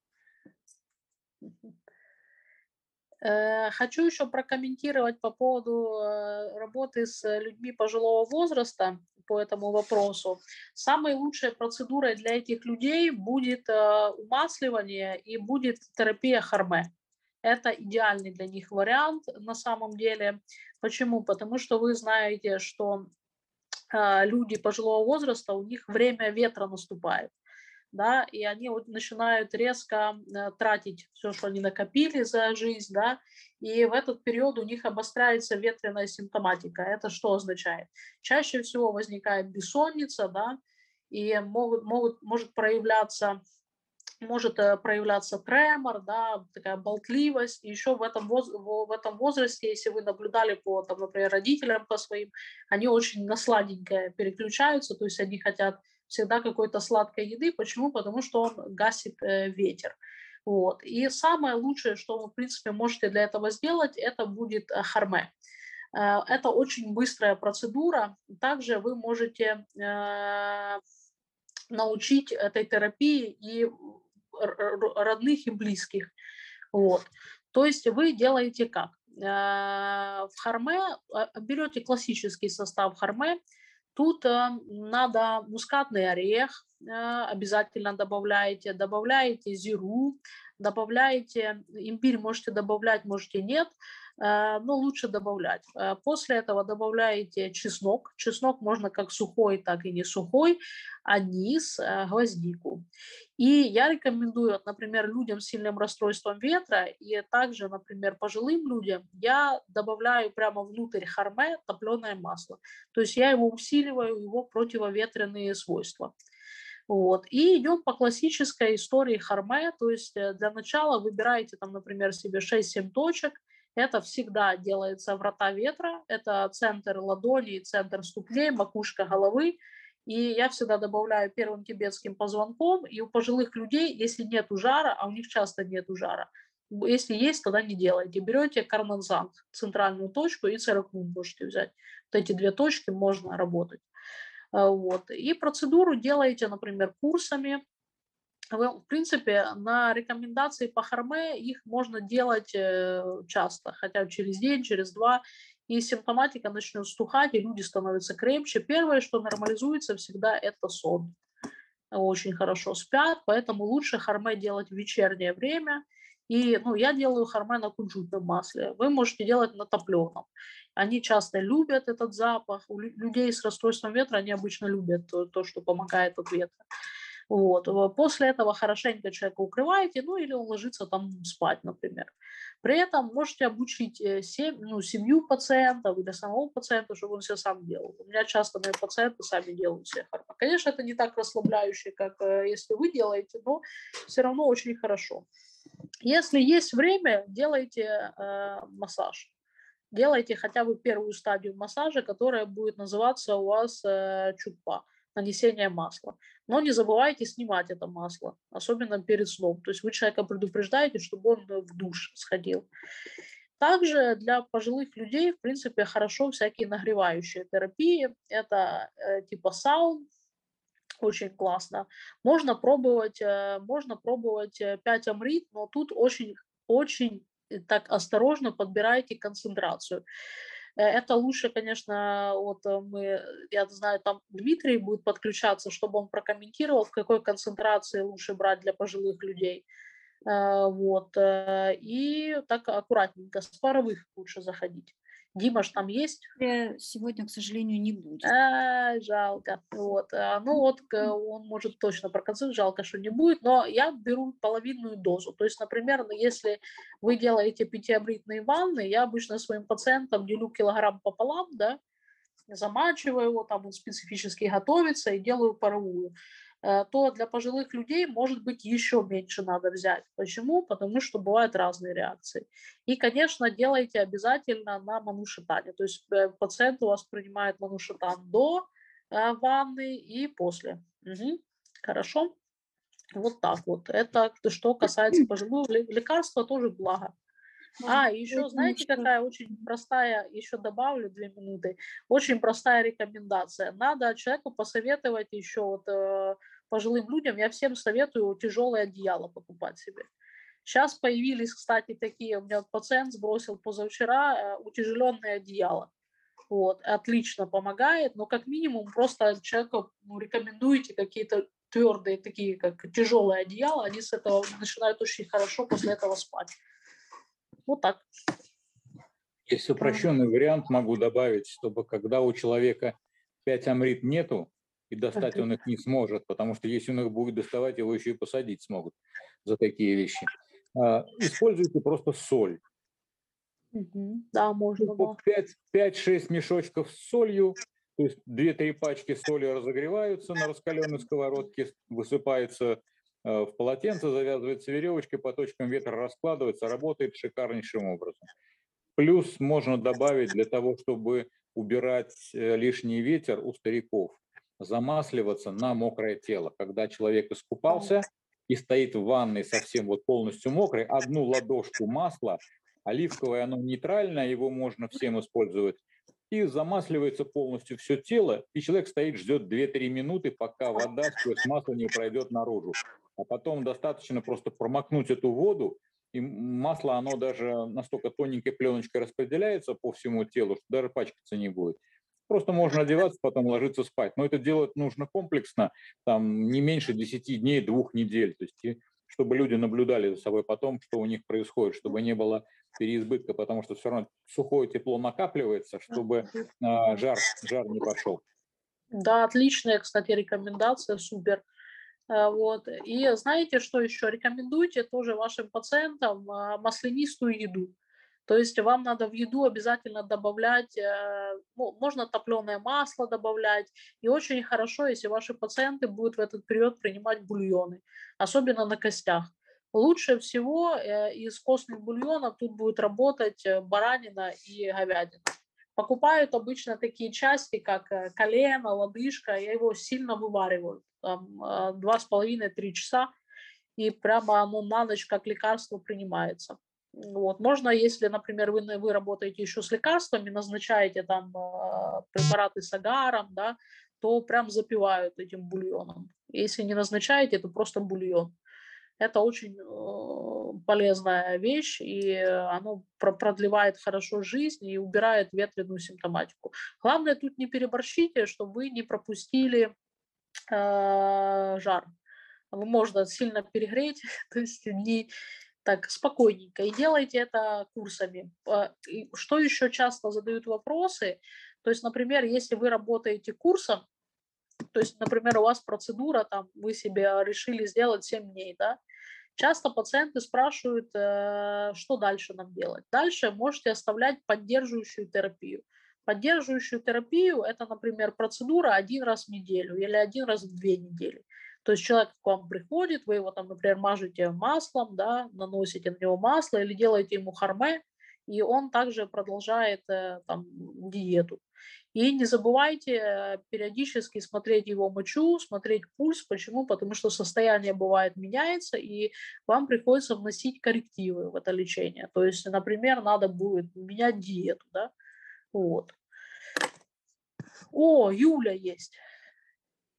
Э, хочу еще прокомментировать по поводу э, работы с людьми пожилого возраста по этому вопросу. Самой лучшей процедурой для этих людей будет э, умасливание и будет терапия харме. Это идеальный для них вариант на самом деле. Почему? Потому что вы знаете, что люди пожилого возраста, у них время ветра наступает да, и они вот начинают резко э, тратить все, что они накопили за жизнь, да, и в этот период у них обостряется ветреная симптоматика. Это что означает? Чаще всего возникает бессонница, да, и могут, могут, может проявляться может э, проявляться тремор, да, такая болтливость. И еще в этом, воз, в этом возрасте, если вы наблюдали по, там, например, родителям по своим, они очень на сладенькое переключаются, то есть они хотят всегда какой-то сладкой еды. Почему? Потому что он гасит э, ветер. Вот. И самое лучшее, что вы, в принципе, можете для этого сделать, это будет э, харме. Э, это очень быстрая процедура. Также вы можете научить этой терапии и родных и близких. Вот. То есть вы делаете как? В харме берете классический состав харме, Тут надо мускатный орех, обязательно добавляете, добавляете зиру, добавляете имбирь, можете добавлять, можете нет, Э, но лучше добавлять. Э, после этого добавляете чеснок. Чеснок можно как сухой, так и не сухой, анис, э, гвоздику. И я рекомендую, например, людям с сильным расстройством ветра и также, например, пожилым людям, я добавляю прямо внутрь харме топленое масло. То есть я его усиливаю, его противоветренные свойства. Вот. И идем по классической истории харме, то есть для начала выбираете там, например, себе 6-7 точек, это всегда делается врата ветра, это центр ладони, центр ступней, макушка головы. И я всегда добавляю первым тибетским позвонком. И у пожилых людей, если нет жара, а у них часто нет жара, если есть, тогда не делайте. Берете карнанзанг, центральную точку, и церквун можете взять. Вот эти две точки можно работать. А, вот. И процедуру делаете, например, курсами в принципе, на рекомендации по харме их можно делать э, часто, хотя через день, через два, и симптоматика начнет стухать, и люди становятся крепче. Первое, что нормализуется всегда, это сон. Очень хорошо спят, поэтому лучше харме делать в вечернее время. И ну, я делаю харме на кунжутном масле. Вы можете делать на топленом. Они часто любят этот запах. У людей с расстройством ветра они обычно любят то, то что помогает от ветра. Вот. После этого хорошенько человека укрываете, ну или он ложится там спать, например. При этом можете обучить э, семь, ну, семью пациентов или самого пациента, чтобы он все сам делал. У меня часто мои пациенты сами делают все фарма. Конечно, это не так расслабляюще, как э, если вы делаете, но все равно очень хорошо. Если есть время, делайте э, массаж. Делайте хотя бы первую стадию массажа, которая будет называться у вас э, чупа нанесение масла. Но не забывайте снимать это масло, особенно перед сном. То есть вы человека предупреждаете, чтобы он в душ сходил. Также для пожилых людей, в принципе, хорошо всякие нагревающие терапии. Это э, типа саун, очень классно. Можно пробовать, э, можно пробовать 5 э, амрит, но тут очень, очень э, так осторожно подбирайте концентрацию. Э, это лучше, конечно, вот э, мы, я знаю, там Дмитрий будет подключаться, чтобы он прокомментировал, в какой концентрации лучше брать для пожилых людей. Э, вот. И так аккуратненько, с паровых лучше заходить. Дима ж там есть? Сегодня, к сожалению, не будет. А, жалко. Вот. А, ну вот он может точно проконсультировать, жалко, что не будет, но я беру половинную дозу. То есть, например, ну, если вы делаете питьеобритные ванны, я обычно своим пациентам делю килограмм пополам, да, замачиваю его, там он специфически готовится и делаю паровую. Э, то для пожилых людей, может быть, еще меньше надо взять. Почему? Потому что бывают разные реакции. И, конечно, делайте обязательно на манушитане. То есть э, пациент у вас принимает манушитан до э, ванны и после. Угу. Хорошо? Вот так вот. Это что касается пожилых. Лекарства тоже благо. А, еще знаете, какая очень простая, еще добавлю две минуты, очень простая рекомендация. Надо человеку посоветовать еще вот э, пожилым людям, я всем советую тяжелое одеяло покупать себе. Сейчас появились, кстати, такие, у меня пациент сбросил позавчера э, утяжеленное одеяло. Вот, отлично помогает, но как минимум просто человеку ну, рекомендуете какие-то твердые, такие как тяжелые одеяла, они с этого начинают очень хорошо после этого спать. Вот так. Есть упрощенный вариант, могу добавить, чтобы когда у человека 5 амрит нету, и достать он их не сможет, потому что если он их будет доставать, его еще и посадить смогут за такие вещи. А, используйте просто соль. Да, можно. 5-6 мешочков с солью, то есть 2-3 пачки соли разогреваются на раскаленной сковородке, высыпается Э, в полотенце, завязывается веревочкой, по точкам ветра раскладывается, работает шикарнейшим образом. Плюс можно добавить для того, чтобы убирать э, лишний ветер у стариков. Замасливаться на мокрое тело. Когда человек искупался и стоит в ванной совсем вот полностью мокрый, одну ладошку масла, оливковое оно нейтральное, его можно всем использовать, и замасливается полностью все тело, и человек стоит, ждет 2-3 минуты, пока вода сквозь масло не пройдет наружу. А потом достаточно просто промокнуть эту воду, и масло, оно даже настолько тоненькой пленочкой распределяется по всему телу, что даже пачкаться не будет. Просто можно одеваться, потом ложиться спать. Но это делать нужно комплексно, там не меньше 10 дней, двух недель. То есть, чтобы люди наблюдали за собой потом, что у них происходит, чтобы не было переизбытка, потому что все равно сухое тепло накапливается, чтобы а, жар, жар не пошел. Да, отличная, кстати, рекомендация, супер. А, Вот. И знаете, что еще? Рекомендуйте тоже вашим пациентам а, маслянистую еду. То есть вам надо в еду обязательно добавлять, э, ну, можно топленое масло добавлять. И очень хорошо, если ваши пациенты будут в этот период принимать бульоны, особенно на костях. Лучше всего э, из костных бульонов тут будет работать э, баранина и говядина. Покупают обычно такие части, как колено, лодыжка, я его сильно вывариваю, там э, два с половиной-три часа, и прямо оно на ночь как лекарство принимается. Вот. Можно, если, например, вы, вы работаете еще с лекарствами, назначаете там э, препараты с агаром, да, то прям запивают этим бульоном. Если не назначаете, то просто бульон. Это очень полезная вещь, и оно про- продлевает хорошо жизнь и убирает ветреную симптоматику. Главное тут не переборщите, чтобы вы не пропустили э, жар. Его можно сильно перегреть, (laughs) то есть не так спокойненько. И делайте это курсами. Э, Что еще часто задают вопросы? То есть, например, если вы работаете курсом, то есть, например, у вас процедура, там, вы себе решили сделать 7 дней, да, часто пациенты спрашивают, э, что дальше нам делать. Дальше можете оставлять поддерживающую терапию. Поддерживающую терапию – это, например, процедура один раз в неделю или один раз в две недели. То есть человек к вам приходит, вы его там, например, мажете маслом, да, наносите на него масло или делаете ему харме, и он также продолжает э, там, диету. И не забывайте э, периодически смотреть его мочу, смотреть пульс. Почему? Потому что состояние бывает меняется, и вам приходится вносить коррективы в это лечение. То есть, например, надо будет менять диету, да, вот. О, Юля есть.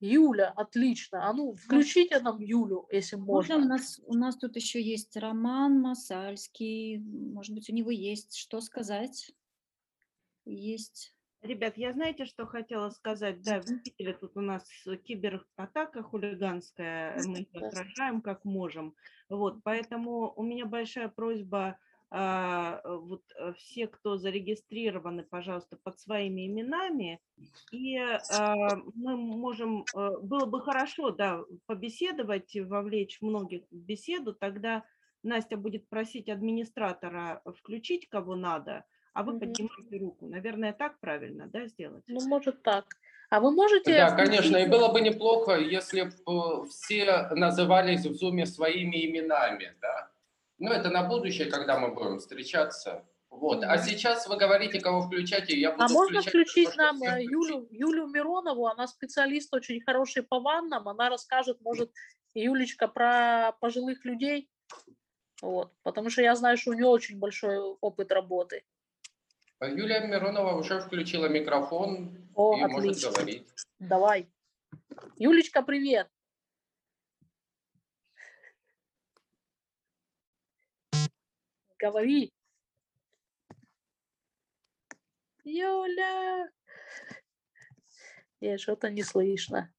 Юля, отлично. А ну, включите нам Юлю, если Можно, у можно. нас, у нас тут еще есть Роман Масальский. Может быть, у него есть что сказать? Есть. Ребят, я знаете, что хотела сказать? Да, видите, тут у нас кибератака хулиганская, мы их отражаем как можем. Вот, поэтому у меня большая просьба, вот э, все, кто зарегистрированы, пожалуйста, под своими именами, и а, мы можем, э, было бы хорошо, да, побеседовать, и вовлечь многих в беседу, тогда Настя будет просить администратора включить, кого надо, а вы поднимаете руку. Наверное, так правильно, да, сделать? Ну, может так. А вы можете... Да, конечно, и было бы неплохо, если бы все назывались в Зуме своими именами, да. Ну, это на будущее, когда мы будем встречаться. Вот. А сейчас вы говорите, кого включать, и я буду А можно включить что нам э, Юлю. Юлю Миронову? Она специалист очень хороший по ваннам. Она расскажет, может, Юлечка, про пожилых людей. Вот. Потому что я знаю, что у нее очень большой опыт работы. А Юлия Миронова уже включила микрофон О, и может отлично. говорить. Давай. Юлечка, привет. Говори. Юля. Нет, что-то не слышно.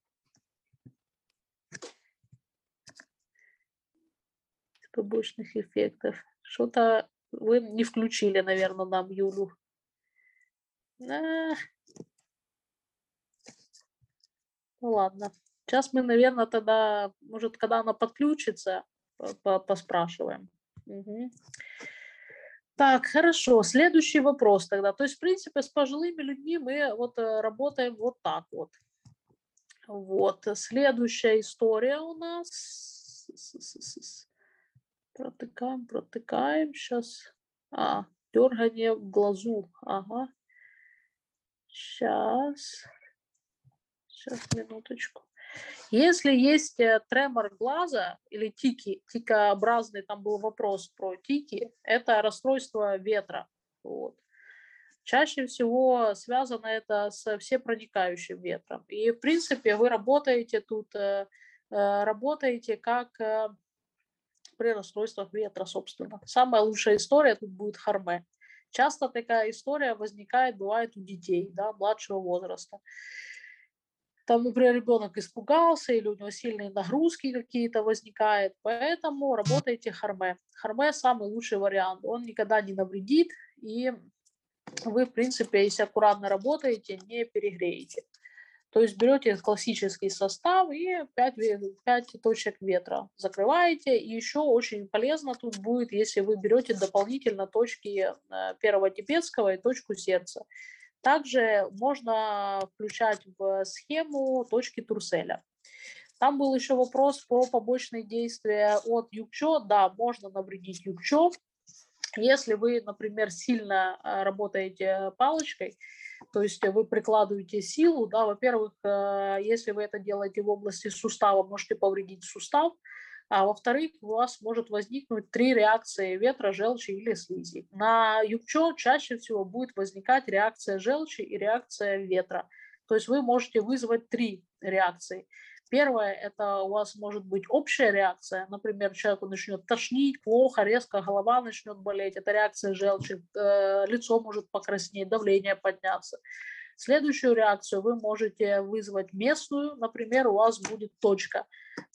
Побочных эффектов. Что-то вы не включили, наверное, нам Юлю. А. Ну ладно. Сейчас мы, наверное, тогда, может, когда она подключится, по- по- поспрашиваем. Мгм. Так, хорошо. Следующий вопрос тогда. То есть, в принципе, с пожилыми людьми мы вот э, работаем вот так вот. Вот. Следующая история у нас. Протыкаем, протыкаем. Сейчас. А, дергание в глазу. Ага. Сейчас. Сейчас, минуточку. Если есть э, тремор глаза или тики, тикообразный, там был вопрос про тики, это расстройство ветра. Вот. Чаще всего связано это с всепроникающим ветром. И, в принципе, вы работаете тут, э, э, работаете как при расстройствах ветра, собственно. Самая лучшая история тут будет харме. Часто такая история возникает, бывает у детей, да, младшего возраста. Там, например, ребенок испугался или у него сильные нагрузки какие-то возникают, поэтому работайте харме. Харме самый лучший вариант, он никогда не навредит и вы, в принципе, если аккуратно работаете, не перегреете. То есть берете классический состав и 5, 5 точек ветра закрываете. И еще очень полезно тут будет, если вы берете дополнительно точки э, первого тибетского и точку сердца. Также можно включать в схему точки Турселя. Там был еще вопрос про побочные действия от Юкчо. Да, можно навредить Юкчо, если вы, например, сильно а, работаете палочкой, то есть вы прикладываете силу, да, во-первых, э, если вы это делаете в области сустава, можете повредить сустав, а во-вторых, у вас может возникнуть три реакции ветра, желчи или слизи. На юбчо чаще всего будет возникать реакция желчи и реакция ветра. То есть вы можете вызвать три реакции. Первое – это у вас может быть общая реакция. Например, человеку начнет тошнить, плохо, резко голова начнет болеть. Это реакция желчи. Э, лицо может покраснеть, давление подняться. Следующую реакцию вы можете вызвать местную. Например, у вас будет точка.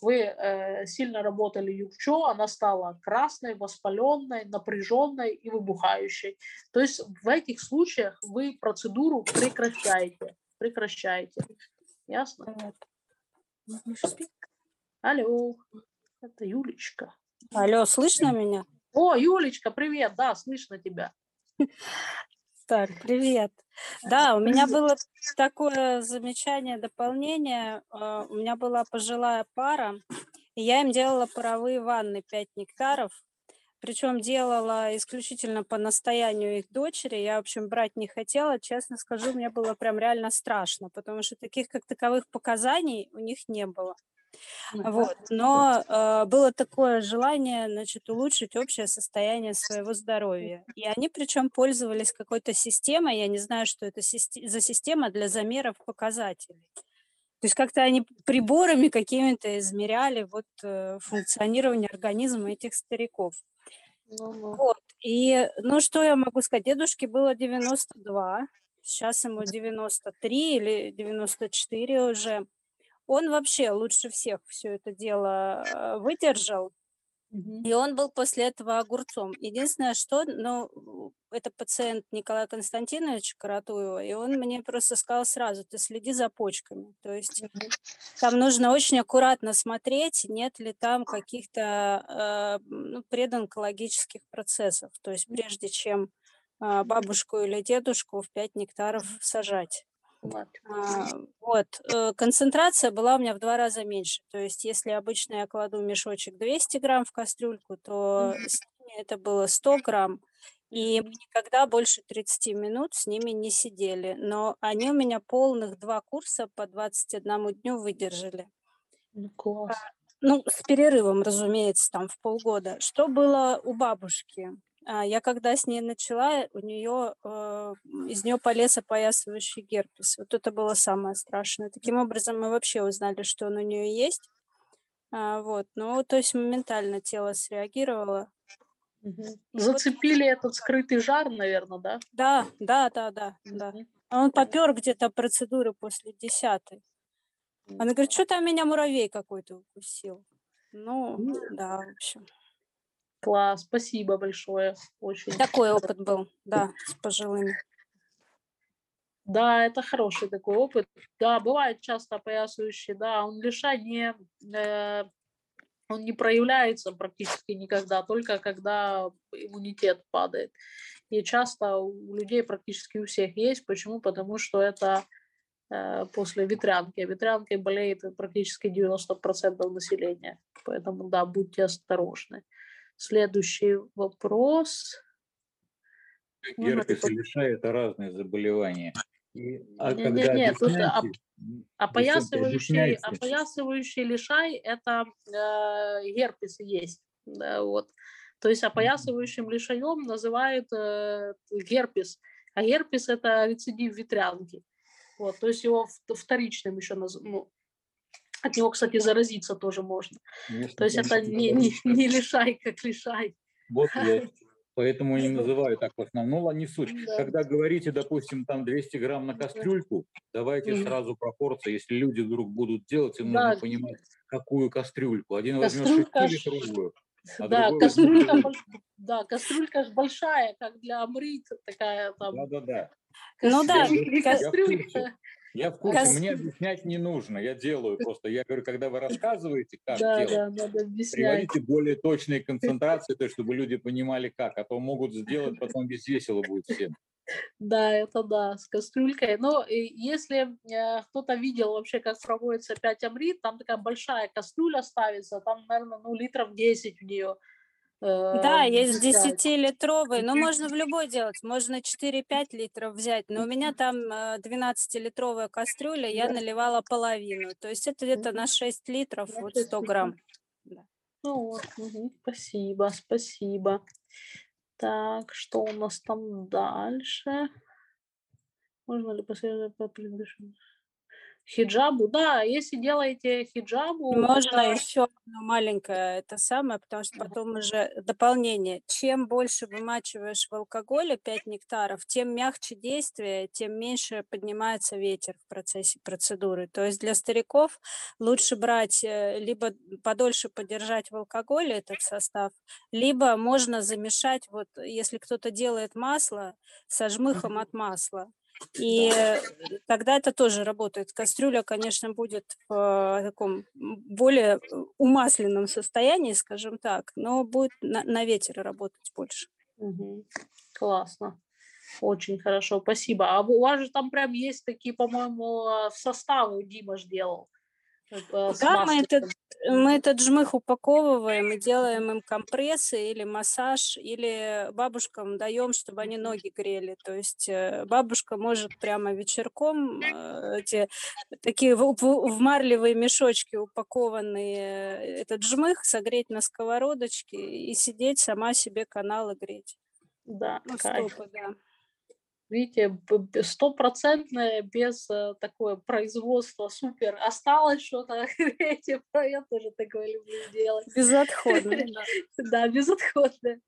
Вы э, сильно работали юкчо, она стала красной, воспаленной, напряженной и выбухающей. То есть в этих случаях вы процедуру прекращаете. Прекращаете. Ясно? Алло, это Юлечка. Алло, слышно меня? О, Юлечка, привет, да, слышно тебя. (laughs) Так, привет. Да, у меня было такое замечание, дополнение. А, у меня была пожилая пара, и я им делала паровые ванны 5 нектаров. Причем делала исключительно по настоянию их дочери. Я, в общем, брать не хотела. Честно скажу, мне было прям реально страшно, потому что таких как таковых показаний у них не было. Вот. Но э, было такое желание, значит, улучшить общее состояние своего здоровья. И они причем пользовались какой-то системой, я не знаю, что это за система для замеров показателей. То есть как-то они приборами какими-то измеряли вот э, функционирование организма этих стариков. Ну-ну. Вот. И, ну, что я могу сказать? Дедушке было 92, сейчас ему 93 или 94 уже. Он вообще лучше всех все это дело э, выдержал. И он был после этого огурцом. Единственное, что, ну, это пациент Николая Константиновича Каратуева, и он мне просто сказал сразу, ты следи за почками. То есть там нужно очень аккуратно смотреть, нет ли там каких-то э, ну, предонкологических процессов. То есть прежде чем э, бабушку или дедушку в 5 нектаров сажать. А, вот, э, концентрация была у меня в два раза меньше. То есть, если обычно я кладу мешочек 200 грамм в кастрюльку, то с ними это было 100 грамм. И мы никогда больше 30 минут с ними не сидели. Но они у меня полных два курса по 21 дню выдержали. Ну, класс. Ну, с перерывом, разумеется, там в полгода. Что было у бабушки? А, я когда с ней начала, у нее э, из нее полез опоясывающий герпес. Вот это было самое страшное. Таким образом, мы вообще узнали, что он у нее есть. А, вот, ну, то есть моментально тело среагировало. Угу. Зацепили вот. этот скрытый жар, наверное, да? Да, да, да, да, угу. да. А он попер где-то процедуры после десятой. Она говорит, что там меня муравей какой-то укусил. Ну, да, в общем. Класс, спасибо большое. Очень. Такой опыт был, да, с пожилыми. Да, это хороший такой опыт. Да, бывает часто опоясывающий, да, он лиша не, э, он не проявляется практически никогда, только когда иммунитет падает. И часто у людей практически у всех есть. Почему? Потому что это э, после ветрянки. Ветрянкой болеет практически 90% населения. Поэтому, да, будьте осторожны. Следующий вопрос. Герпес и лиша – это разные заболевания. И, а Не- когда не- не, тут, а, объясняете, м, Опоясывающий, объясняете. опоясывающий лишай – это э, герпес есть. Да, вот. То есть опоясывающим лишаем называют э, герпес, а герпес – это рецидив ветрянки. Вот, то есть его вторичным еще наз... ну, от него, кстати, заразиться тоже можно. Если То есть там это не, не, не лишай, как лишай. Вот, вот. (laughs) Поэтому и не называю так в основном. Ну, ладно, не суть. Да. Когда говорите, допустим, там 200 грамм на кастрюльку, давайте Мгм. сразу пропорции. Если люди вдруг будут делать, им Да. нужно понимать, какую кастрюльку. Один возьмет Кастрюлька ж- 6-литровую, (laughs) а да, другой возьмет кастрюлька, да, кастрюлька ж большая, как для амрит, такая там. Ну да, не ка- Я в кастрюлька. Я в курсе, Кас- мне объяснять не нужно, я делаю просто. Я говорю, когда вы (laughs) рассказываете, как Да, делать, да, надо объяснять. приводите более точные (laughs) концентрации, то есть чтобы люди понимали как, а то могут сделать, (laughs) потом без весело будет всем. Да, это да, с кастрюлькой. Но и если э, кто-то видел вообще, как проводится 5 амрит, там такая большая кастрюля ставится, там, наверное, ну, литров 10 в нее. Да, есть вмещается. 10-литровый, но можно в любой делать, можно 4-5 литров взять, но у меня там э, 12-литровая кастрюля, я наливала половину, то есть это где-то на 6 литров, вот 6 100 литров. грамм. Ну вот, спасибо, спасибо. Так, что у нас там дальше? Можно ли последовать по предыдущему? Хиджабу, да, если делаете хиджабу, Можно это- еще одно маленькое это самое, потому что потом уже дополнение. Чем больше вымачиваешь в алкоголе 5 нектаров, тем мягче действие, тем меньше поднимается ветер в процессе процедуры. То есть для стариков лучше брать, э, либо подольше подержать в алкоголе этот состав, либо можно замешать, вот если кто-то делает масло, со жмыхом от масла. И э, тогда это тоже работает. Кастрюля, конечно, будет в э, таком более э, умасленном состоянии, скажем так, но будет на, на ветер работать больше. Мгм. Классно. Очень хорошо, спасибо. А у вас же там прям есть такие, по-моему, э, составы Дима ж делал. Э, с Да, мы этот, мы этот жмых упаковываем и делаем им компрессы или массаж, или бабушкам даем, чтобы они ноги грели. То есть э, бабушка может прямо вечерком э, эти такие в, в- марлевые мешочки упакованные э, этот жмых согреть на сковородочке и сидеть сама себе каналы греть. Да, Ну, стопы, да. Видите, стопроцентное без э, такое производства супер. Осталось что-то, (laughs) эти я тоже такое люблю делать. Безотходно, (laughs) да. Безотходное.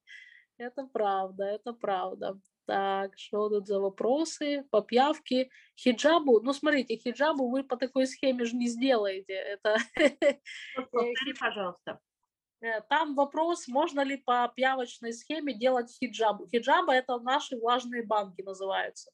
Это правда, это правда. Так, что тут за вопросы? По пьявке. Хиджабу, ну смотрите, хиджабу вы по такой схеме же не сделаете. Это Вот (laughs) Повтори, пожалуйста. Э, Там вопрос, можно ли по пьявочной схеме делать хиджабу. Хиджаба – это наши влажные банки называются.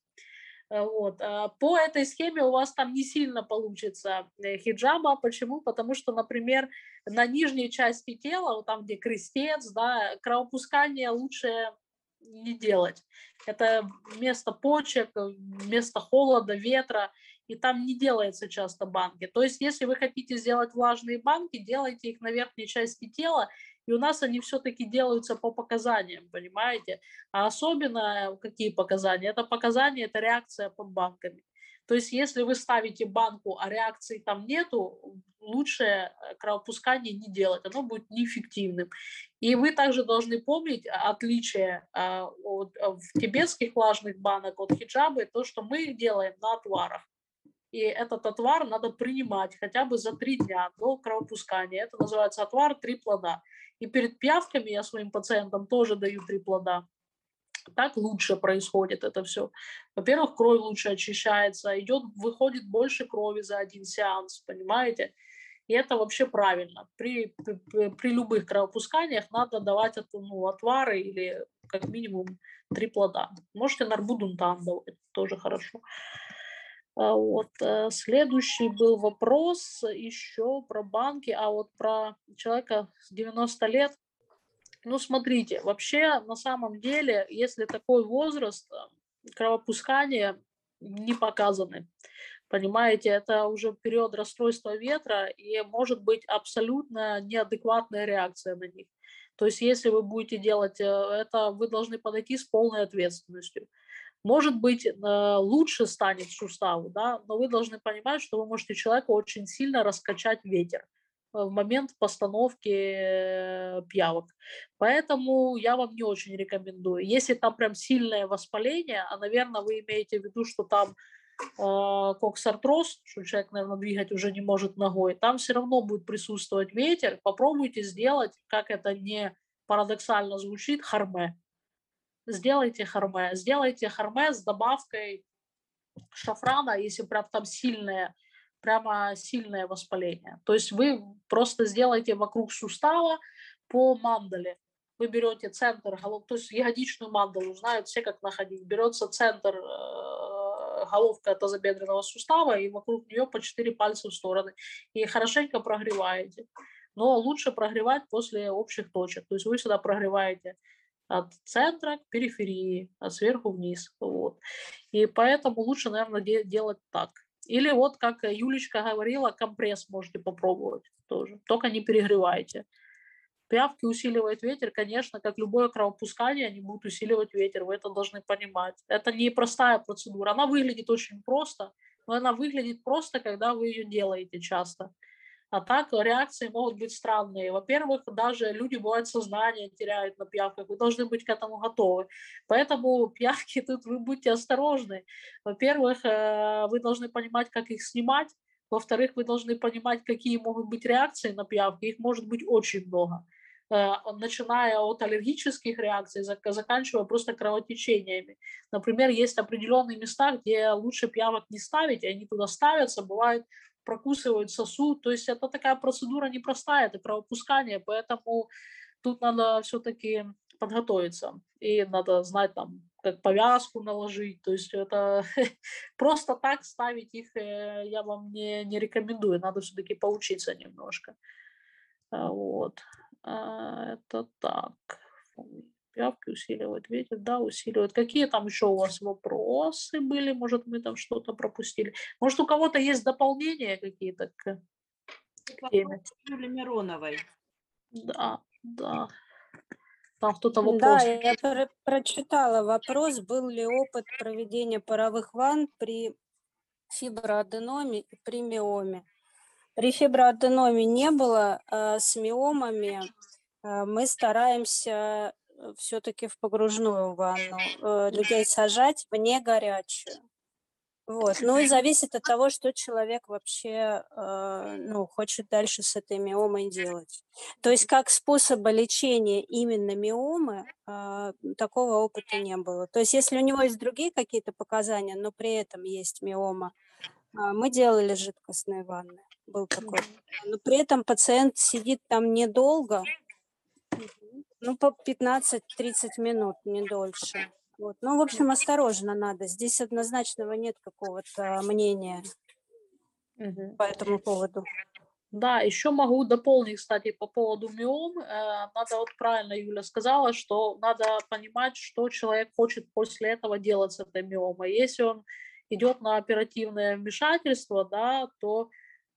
Э, Вот. а По этой схеме у вас там не сильно получится э, хиджаба. Почему? Потому что, например, на нижней части тела, вот там, где крестец, да, кровопускание лучше не делать. Это место почек, место холода, ветра, и там не делается часто банки. То есть, если вы хотите сделать влажные банки, делайте их на верхней части тела, и у нас они все-таки делаются по показаниям, понимаете? А особенно э, какие показания? Это показания, это реакция под банками. То есть, если вы ставите банку, а реакции там нету, лучше э, кровопускание не делать, оно будет неэффективным. И вы также должны помнить отличие а, от, а, в тибетских влажных банок от хиджабы, то, что мы их делаем на отварах. И этот отвар надо принимать хотя бы за три дня до кровопускания. Это называется отвар три плода. И перед пьявками я своим пациентам тоже даю три плода. Так лучше происходит это все. Во-первых, кровь лучше очищается, идет, выходит больше крови за один сеанс, понимаете? И это вообще правильно. При, при, при- любых кровопусканиях надо давать это, ну, отвары или как минимум три плода. Можете нарбудунтан давать, тоже хорошо. А Вот, э, следующий был вопрос еще про банки, а вот про человека с 90 лет. Ну, смотрите, вообще на самом деле, если такой возраст, э, кровопускания не показаны. Понимаете, это уже период расстройства ветра, и может быть абсолютно неадекватная реакция на них. То есть, если вы будете делать э, это, вы должны подойти с полной ответственностью. Может быть, э, лучше станет суставу, да, но вы должны понимать, что вы можете человеку очень сильно раскачать ветер в момент постановки э, пиявок. Поэтому я вам не очень рекомендую. Если там прям сильное воспаление, а, наверное, вы имеете в виду, что там э, коксартроз, что человек, наверное, двигать уже не может ногой, там все равно будет присутствовать ветер. Попробуйте сделать, как это не парадоксально звучит, харме. Сделайте харме. Сделайте харме с добавкой шафрана, если прям там сильное прямо сильное воспаление. То есть вы просто сделаете вокруг сустава по мандале. Вы берете центр, то есть ягодичную мандалу, знают все, как находить. Берется центр, э, головка тазобедренного сустава, и вокруг нее по 4 пальца в стороны. И хорошенько прогреваете. Но лучше прогревать после общих точек. То есть вы сюда прогреваете от центра к периферии, от сверху вниз. Вот. И поэтому лучше, наверное, делать так. Или вот, как Юлечка говорила, компресс можете попробовать тоже. Только не перегревайте. Пиявки усиливают ветер, конечно, как любое кровопускание, они будут усиливать ветер, вы это должны понимать. Это не простая процедура, она выглядит очень просто, но она выглядит просто, когда вы ее делаете часто. А так реакции могут быть странные. Во-первых, даже люди бывают сознание теряют на пиявках. Вы должны быть к этому готовы. Поэтому пиявки (laughs) тут вы будьте осторожны. Во-первых, э, вы должны понимать, как их снимать. Во-вторых, вы должны понимать, какие могут быть реакции на пиявки. Их может быть очень много э, начиная от аллергических реакций, заканчивая просто кровотечениями. Например, есть определенные места, где лучше пиявок не ставить, и они туда ставятся, бывает прокусывают сосуд. То есть это такая процедура непростая, это кровопускание, поэтому тут надо все-таки подготовиться. И надо знать там, как повязку наложить. То есть это (laughs) просто так ставить их э, я вам не, не рекомендую. Надо все-таки поучиться немножко. А, вот. А, это так пиявки усиливают ветер, да, усиливают. Какие там еще у вас вопросы были? Может, мы там что-то пропустили? Может, у кого-то есть дополнения какие-то к теме? Юлии Мироновой. Да, да. Там кто-то вопрос. Да, я про- прочитала вопрос, был ли опыт проведения паровых ванн при фиброаденоме и при миоме. При фиброаденоме не было, а с миомами а, мы стараемся все-таки в погружную ванну э, людей сажать в не горячую. Вот. Ну и зависит от того, что человек вообще э, ну, хочет дальше с этой миомой делать. То есть как способа лечения именно миомы э, такого опыта не было. То есть если у него есть другие какие-то показания, но при этом есть миома, э, мы делали жидкостные ванны. Был такой. Но при этом пациент сидит там недолго, ну, по 15-30 минут, не дольше. Вот. Ну, в общем, осторожно надо. Здесь однозначного нет какого-то мнения Мгм. по этому поводу. Да, еще могу дополнить, кстати, по поводу миом. Э, Надо, вот правильно Юля сказала, что надо понимать, что человек хочет после этого делать с этой миомой. Если он идет на оперативное вмешательство, да, то,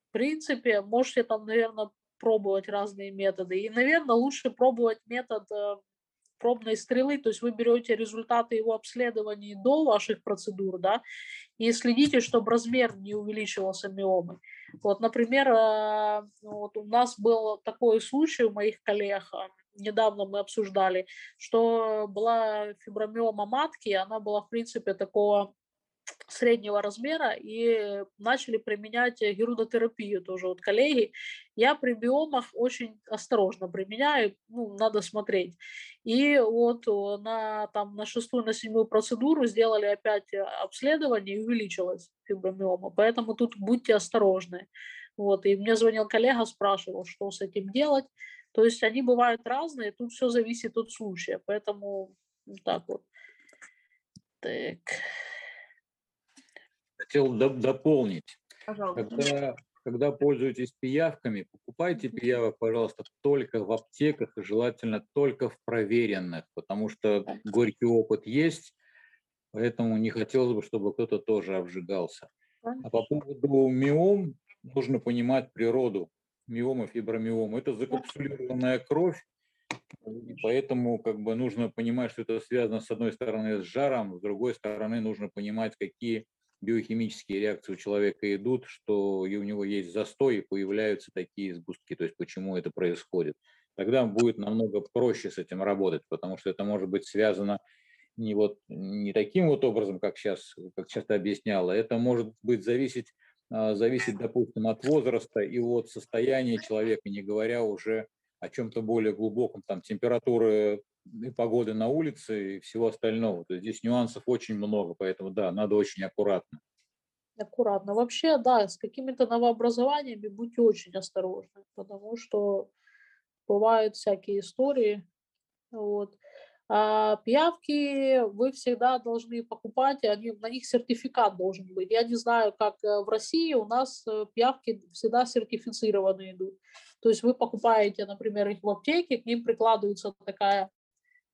в принципе, можете там, наверное, пробовать разные методы. И, наверное, лучше пробовать метод э, пробной стрелы, то есть вы берете результаты его обследований до ваших процедур, да, и следите, чтобы размер не увеличивался миомы. Вот, например, э, вот у нас был такой случай у моих коллег, э, недавно мы обсуждали, что была фибромиома матки, она была, в принципе, такого среднего размера и начали применять герудотерапию тоже вот коллеги. Я при биомах очень осторожно применяю, ну, надо смотреть. И вот на, там, на шестую, на седьмую процедуру сделали опять обследование и увеличилась фибромиома. Поэтому тут будьте осторожны. Вот, и мне звонил коллега, спрашивал, что с этим делать. То есть они бывают разные, тут все зависит от случая. Поэтому так вот. Так хотел дополнить. Пожалуйста. Когда, когда пользуетесь пиявками, покупайте пиявок, пожалуйста, только в аптеках и желательно только в проверенных, потому что горький опыт есть, поэтому не хотелось бы, чтобы кто-то тоже обжигался. А по поводу миом, нужно понимать природу миома, фибромиома. Это закапсулированная кровь, И поэтому как бы нужно понимать, что это связано с одной стороны с жаром, с другой стороны нужно понимать, какие биохимические реакции у человека идут, что и у него есть застой и появляются такие сгустки, то есть почему это происходит. Тогда будет намного проще с этим работать, потому что это может быть связано не вот не таким вот образом, как сейчас, как часто объясняла, это может быть зависеть, а, зависеть, допустим, от возраста и от состояния человека, не говоря уже о чем-то более глубоком, там температуры и погоды на улице и всего остального. То есть здесь нюансов очень много, поэтому да, надо очень аккуратно. Аккуратно. Вообще, да, с какими-то новообразованиями будьте очень осторожны, потому что бывают всякие истории. Вот. А пиявки вы всегда должны покупать, они, на них сертификат должен быть. Я не знаю, как э, в России, у нас э, пиявки всегда сертифицированные идут. То есть вы покупаете, например, их в аптеке, к ним прикладывается такая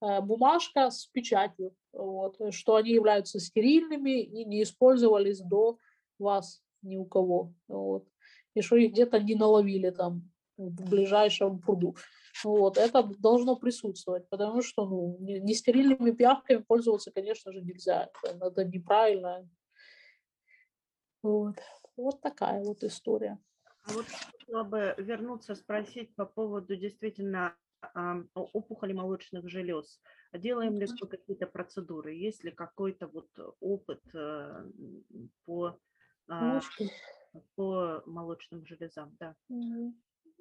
бумажка с печатью, вот, что они являются стерильными и не использовались до вас ни у кого. Вот. И что их где-то не наловили там в ближайшем пруду. Вот, это должно присутствовать, потому что ну, не- нестерильными пиявками пользоваться, конечно же, нельзя. Это, это неправильно. Вот. вот такая вот история. А вот хотела бы вернуться, спросить по поводу действительно опухоли молочных желез. Делаем ли мы какие-то процедуры? Есть ли какой-то вот опыт э, по, а, по молочным железам? Да.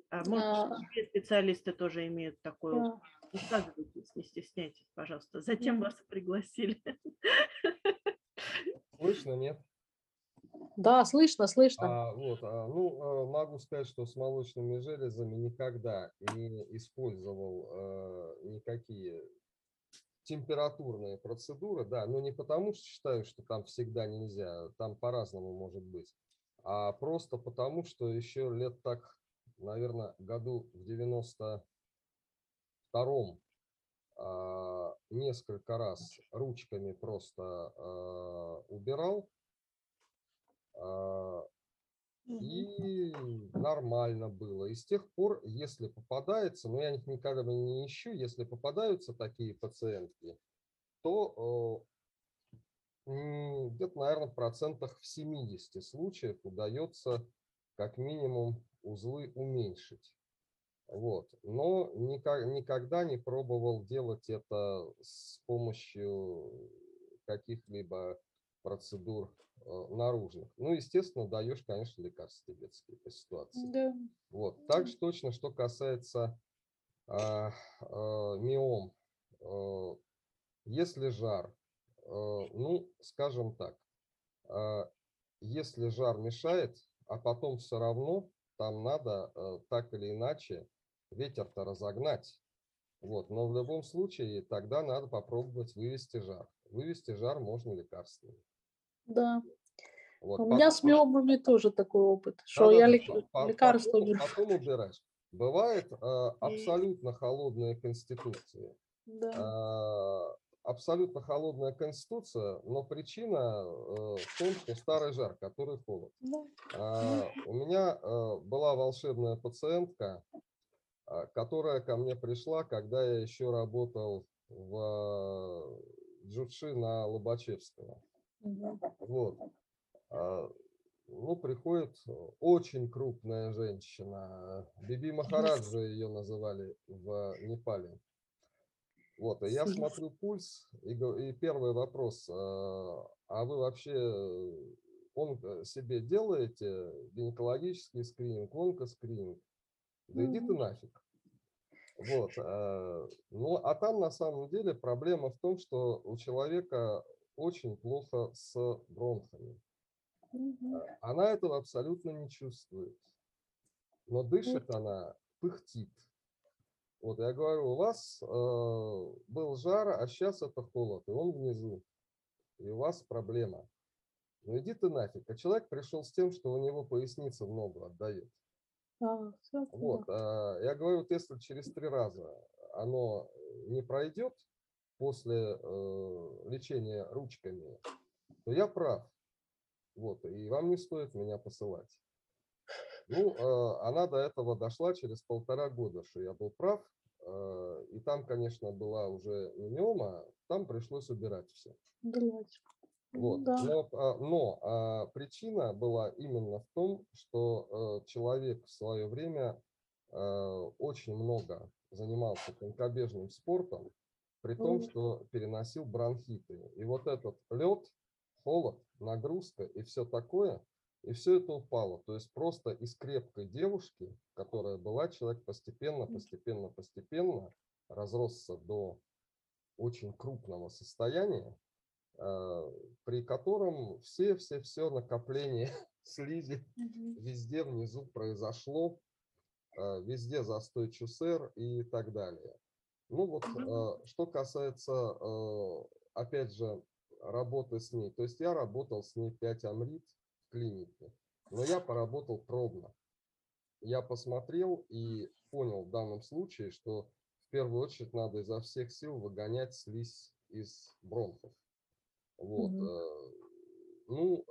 А, Может, А, другие специалисты тоже имеют такой опыт? Высказывайтесь, не стесняйтесь, пожалуйста. Зачем Мгм. вас пригласили? Слышно, нет? Да, слышно, слышно. А, вот, а, ну, э, могу сказать, что с молочными железами никогда не использовал э, никакие температурные процедуры, да, но не потому, что считаю, что там всегда нельзя, там по-разному может быть, а просто потому, что еще лет так, наверное, году в 92-м а, несколько раз ручками просто а, убирал, а. И нормально было. И с тех пор, если попадается, но я их никогда не ищу, если попадаются такие пациентки, то э, где-то, наверное, в процентах в 70 случаев удается как минимум узлы уменьшить. Вот. Но никак, никогда не пробовал делать это с помощью каких-либо процедур наружных. Ну, естественно, даешь, конечно, лекарства детские по ситуации. Да. Вот. Также точно, что касается а, а, миом. Э, Если жар, э, ну, скажем так, а, если жар мешает, а потом все равно там надо э, так или иначе ветер-то разогнать. Вот. Но в любом случае тогда надо попробовать вывести жар. Вывести жар можно лекарствами. Да. Вот. У меня с миомами тоже (laughs) такой опыт, что я Да-да-да, лек- по- потом, беру. потом убираешь. Бывает э, абсолютно холодные конституции. Да. А, абсолютно холодная конституция, но причина э, в том, что старый жар, который холод. Да. А, У меня э, была волшебная пациентка, а, которая ко мне пришла, когда я еще работал в э, Джучи на Лобачевского. Вот. А, Ну, приходит очень крупная женщина. Биби Махараджа ее называли в Непале. Вот, и я смотрю пульс, и, и первый вопрос, а а вы вообще э, он э, себе делаете гинекологический скрининг, онкоскрининг? Да иди ты нафиг. Вот. а, Ну, а там на самом деле проблема в том, что у человека очень плохо с бронхами. А, Она этого абсолютно не чувствует. Но дышит она, пыхтит. Вот я говорю, у вас э, был жар, а сейчас это холод, и он внизу. И у вас проблема. Ну иди ты нафиг. А человек пришел с тем, что у него поясница в ногу отдает. А, Вот, а, я говорю, вот если через три раза оно не пройдет после э, лечения ручками, то я прав. Вот, и вам не стоит меня посылать. Ну, э, она до этого дошла через полтора года, что я был прав. э, и там, конечно, была уже миома, там пришлось убирать все. Давайте. Вот. Да. Но, а, но, а, причина была именно в том, что э, человек в свое время э, очень много занимался конькобежным спортом, при том, что переносил бронхиты. И вот этот лед, холод, нагрузка и все такое, и все это упало. То есть просто из крепкой девушки, которая была, человек постепенно, постепенно, постепенно разросся до очень крупного состояния, э, при котором все-все-все накопление (laughs) слизи везде внизу произошло, э, везде застой ЧУСР и так далее. Ну вот, э, что касается, э, опять же, работы с ней, то есть я работал с ней 5 амрит в клинике, но я поработал пробно. Я посмотрел и понял в данном случае, что в первую очередь надо изо всех сил выгонять слизь из бронхов. Вот. Э, Ну,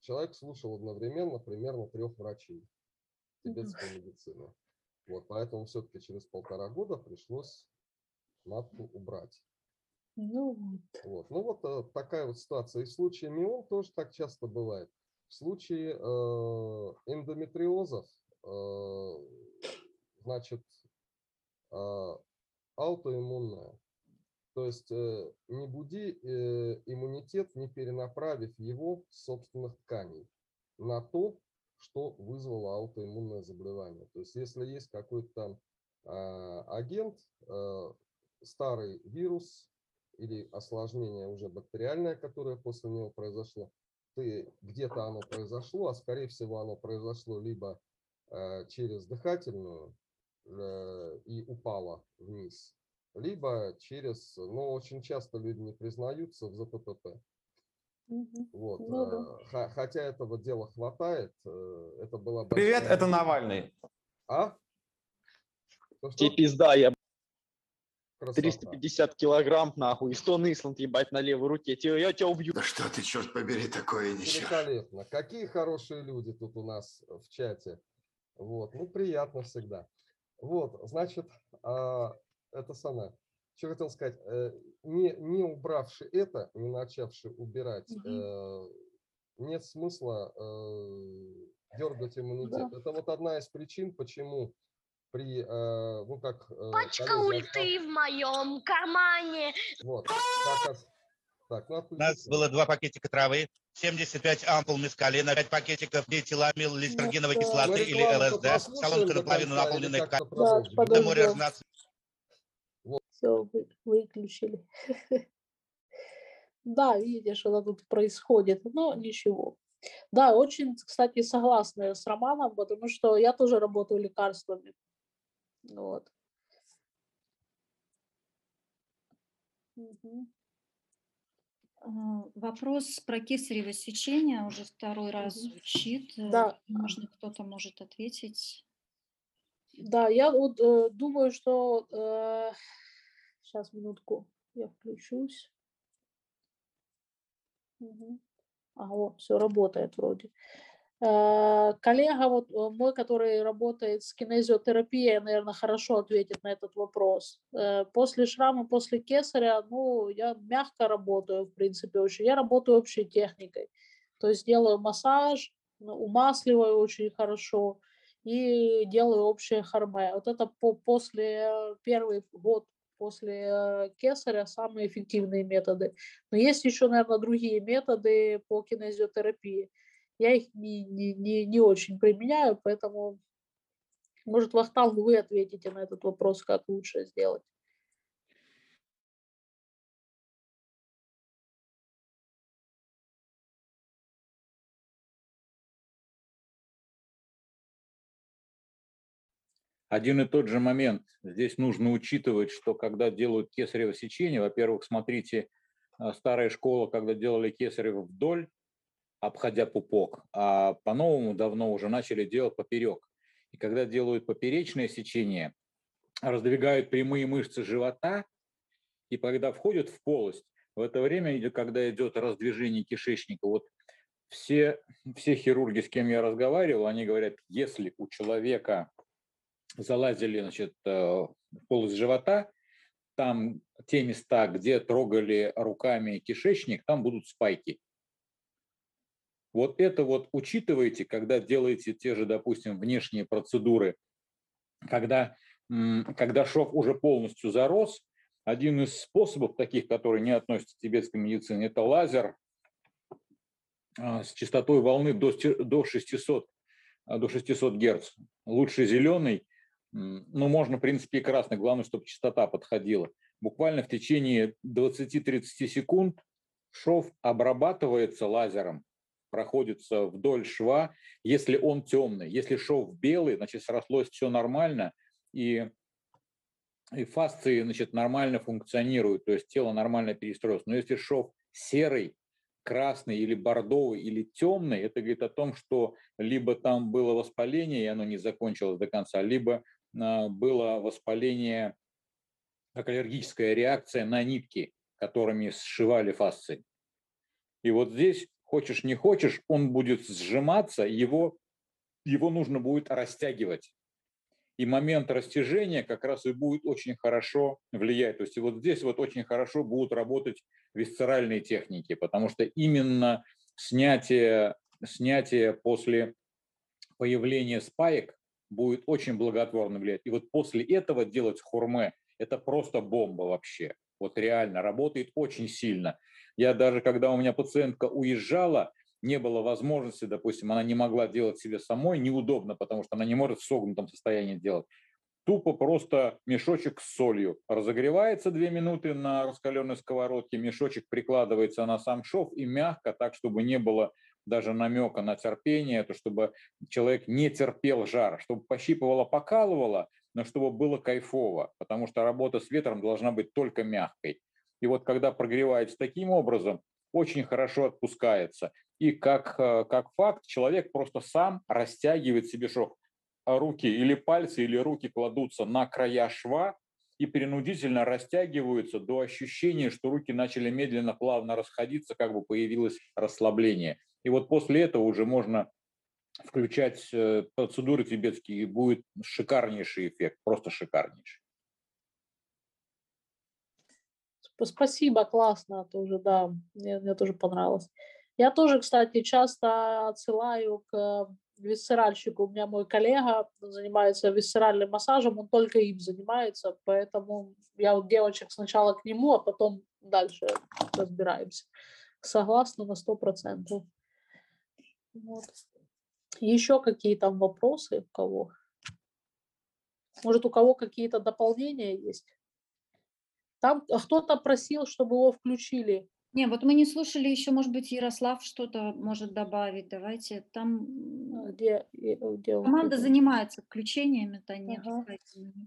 человек слушал одновременно примерно трех врачей тибетской медицины. Вот, поэтому все-таки через полтора года пришлось матку убрать. Ну вот. Вот. Ну вот э, такая вот ситуация. И в случае миом тоже так часто бывает. В случае э, эндометриозов, э, значит, э, аутоиммунная. То есть э, не буди э, иммунитет, не перенаправив его собственных тканей на то, что вызвало аутоиммунное заболевание. То есть если есть какой-то а, агент, э, старый вирус или осложнение уже бактериальное, которое после него произошло, ты где-то оно произошло, а скорее всего оно произошло либо э, через дыхательную э, и упало вниз, либо через, ну, очень часто люди не признаются в ЗППП. Мгм. Вот. Ну да. э, Хотя этого дела хватает, э, это была Привет, большая это ошибка. Навальный. А? Тебе пизда, я Красота. 350 килограмм, нахуй, и 100 Исланд, ебать, на левой руке. Те- Я тебя убью. Да что ты, черт побери, такое несешь? Великолепно. Какие хорошие люди тут у нас в чате. Вот, ну приятно всегда. Вот, значит, а, это самое. Что хотел сказать, э, не, не убравши это, не начавши убирать, э, нет смысла э, дергать иммунитет. Это вот одна из причин, почему при, э, ну как... э, Пачка коллеги ульты в моем кармане. Вот, так, ну У нас было два пакетика травы, 75 ампул мескалина, 5 пакетиков диэтиламил листергиновой да. Мы кислоты или ЛСД, до наполовину наполненная как-то ткань, Все, выключили. (laughs) Да, видишь, что тут происходит, но ничего. Да, очень, кстати, согласна с Романом, потому что я тоже работаю лекарствами. Вот. А, Вопрос про кесарево сечение уже второй раз звучит. Э, Да. Можно кто-то может ответить. Да, я вот э, думаю, что... сейчас, минутку, я включусь. Мгм. А, вот, все работает вроде. Э, Коллега вот э, мой, который работает с кинезиотерапией, наверное, хорошо ответит на этот вопрос. Э, После шрама, после кесаря, ну, я мягко работаю, в принципе, очень. Я работаю общей техникой. То есть делаю массаж, ну, умасливаю очень хорошо и делаю общее харме. Вот это по, после первый год после э, кесаря самые эффективные методы. Но есть еще, наверное, другие методы по кинезиотерапии. Я их не, не, не, не очень применяю, поэтому, может, Вахтанг, вы ответите на этот вопрос, как лучше сделать. Один и тот же момент. Здесь нужно учитывать, что когда делают кесарево сечение, во-первых, смотрите, а, старая школа, когда делали кесарево вдоль, обходя пупок, а по-новому давно уже начали делать поперек. И когда делают поперечное сечение, раздвигают прямые мышцы живота, и когда входят в полость, в это время, когда идет раздвижение кишечника, вот все, все хирурги, с кем я разговаривал, они говорят, если у человека залазили значит, э, в полость живота, там те места, где трогали руками кишечник, там будут спайки. Вот это вот учитывайте, когда делаете те же, допустим, внешние процедуры, когда, когда шов уже полностью зарос, один из способов таких, которые не относятся к тибетской медицине, это лазер а, с частотой волны до, до 600, а, до 600 Герц. Лучше зеленый, ну, можно, в принципе, и красный, главное, чтобы частота подходила. Буквально в течение 20-30 секунд шов обрабатывается лазером, проходится вдоль шва, если он темный. Если шов белый, значит, срослось все нормально, и, и фасции значит, нормально функционируют, то есть тело нормально перестроилось. Но если шов серый, красный или бордовый или темный, это говорит о том, что либо там было воспаление, и оно не закончилось до конца, либо было воспаление, как аллергическая реакция на нитки, которыми сшивали фасции. И вот здесь, хочешь не хочешь, он будет сжиматься, его, его нужно будет растягивать. И момент растяжения как раз и будет очень хорошо влиять. То есть вот здесь вот очень хорошо будут работать висцеральные техники, потому что именно снятие, снятие после появления спаек будет очень благотворно влиять. И вот после этого делать хурме – это просто бомба вообще. Вот реально работает очень сильно. Я даже, когда у меня пациентка уезжала, не было возможности, допустим, она не могла делать себе самой, неудобно, потому что она не может в согнутом состоянии делать. Тупо просто мешочек с солью. Разогревается две минуты на раскаленной сковородке, мешочек прикладывается на сам шов и мягко, так, чтобы не было даже намека на терпение, это чтобы человек не терпел жар, чтобы пощипывало, покалывало, но чтобы было кайфово, потому что работа с ветром должна быть только мягкой. И вот когда прогревается таким образом, очень хорошо отпускается. И как, э, как факт, человек просто сам растягивает себе шов. Руки или пальцы, или руки кладутся на края шва, и принудительно растягиваются до ощущения, что руки начали медленно, плавно расходиться, как бы появилось расслабление. И вот после этого уже можно включать э, процедуры тибетские, и будет шикарнейший эффект, просто шикарнейший. Спасибо, классно тоже, да, мне, мне тоже понравилось. Я тоже, кстати, часто отсылаю к висцеральщику. У меня мой коллега занимается висцеральным массажем, он только им занимается, поэтому я у девочек сначала к нему, а потом дальше разбираемся. Согласна на сто процентов. Вот. Еще какие там вопросы у кого? Может, у кого какие-то дополнения есть? Там кто-то просил, чтобы его включили. Не, вот мы не слушали еще, может быть, Ярослав что-то может добавить. Давайте там а где, где команда занимается включениями, то нет. Ага.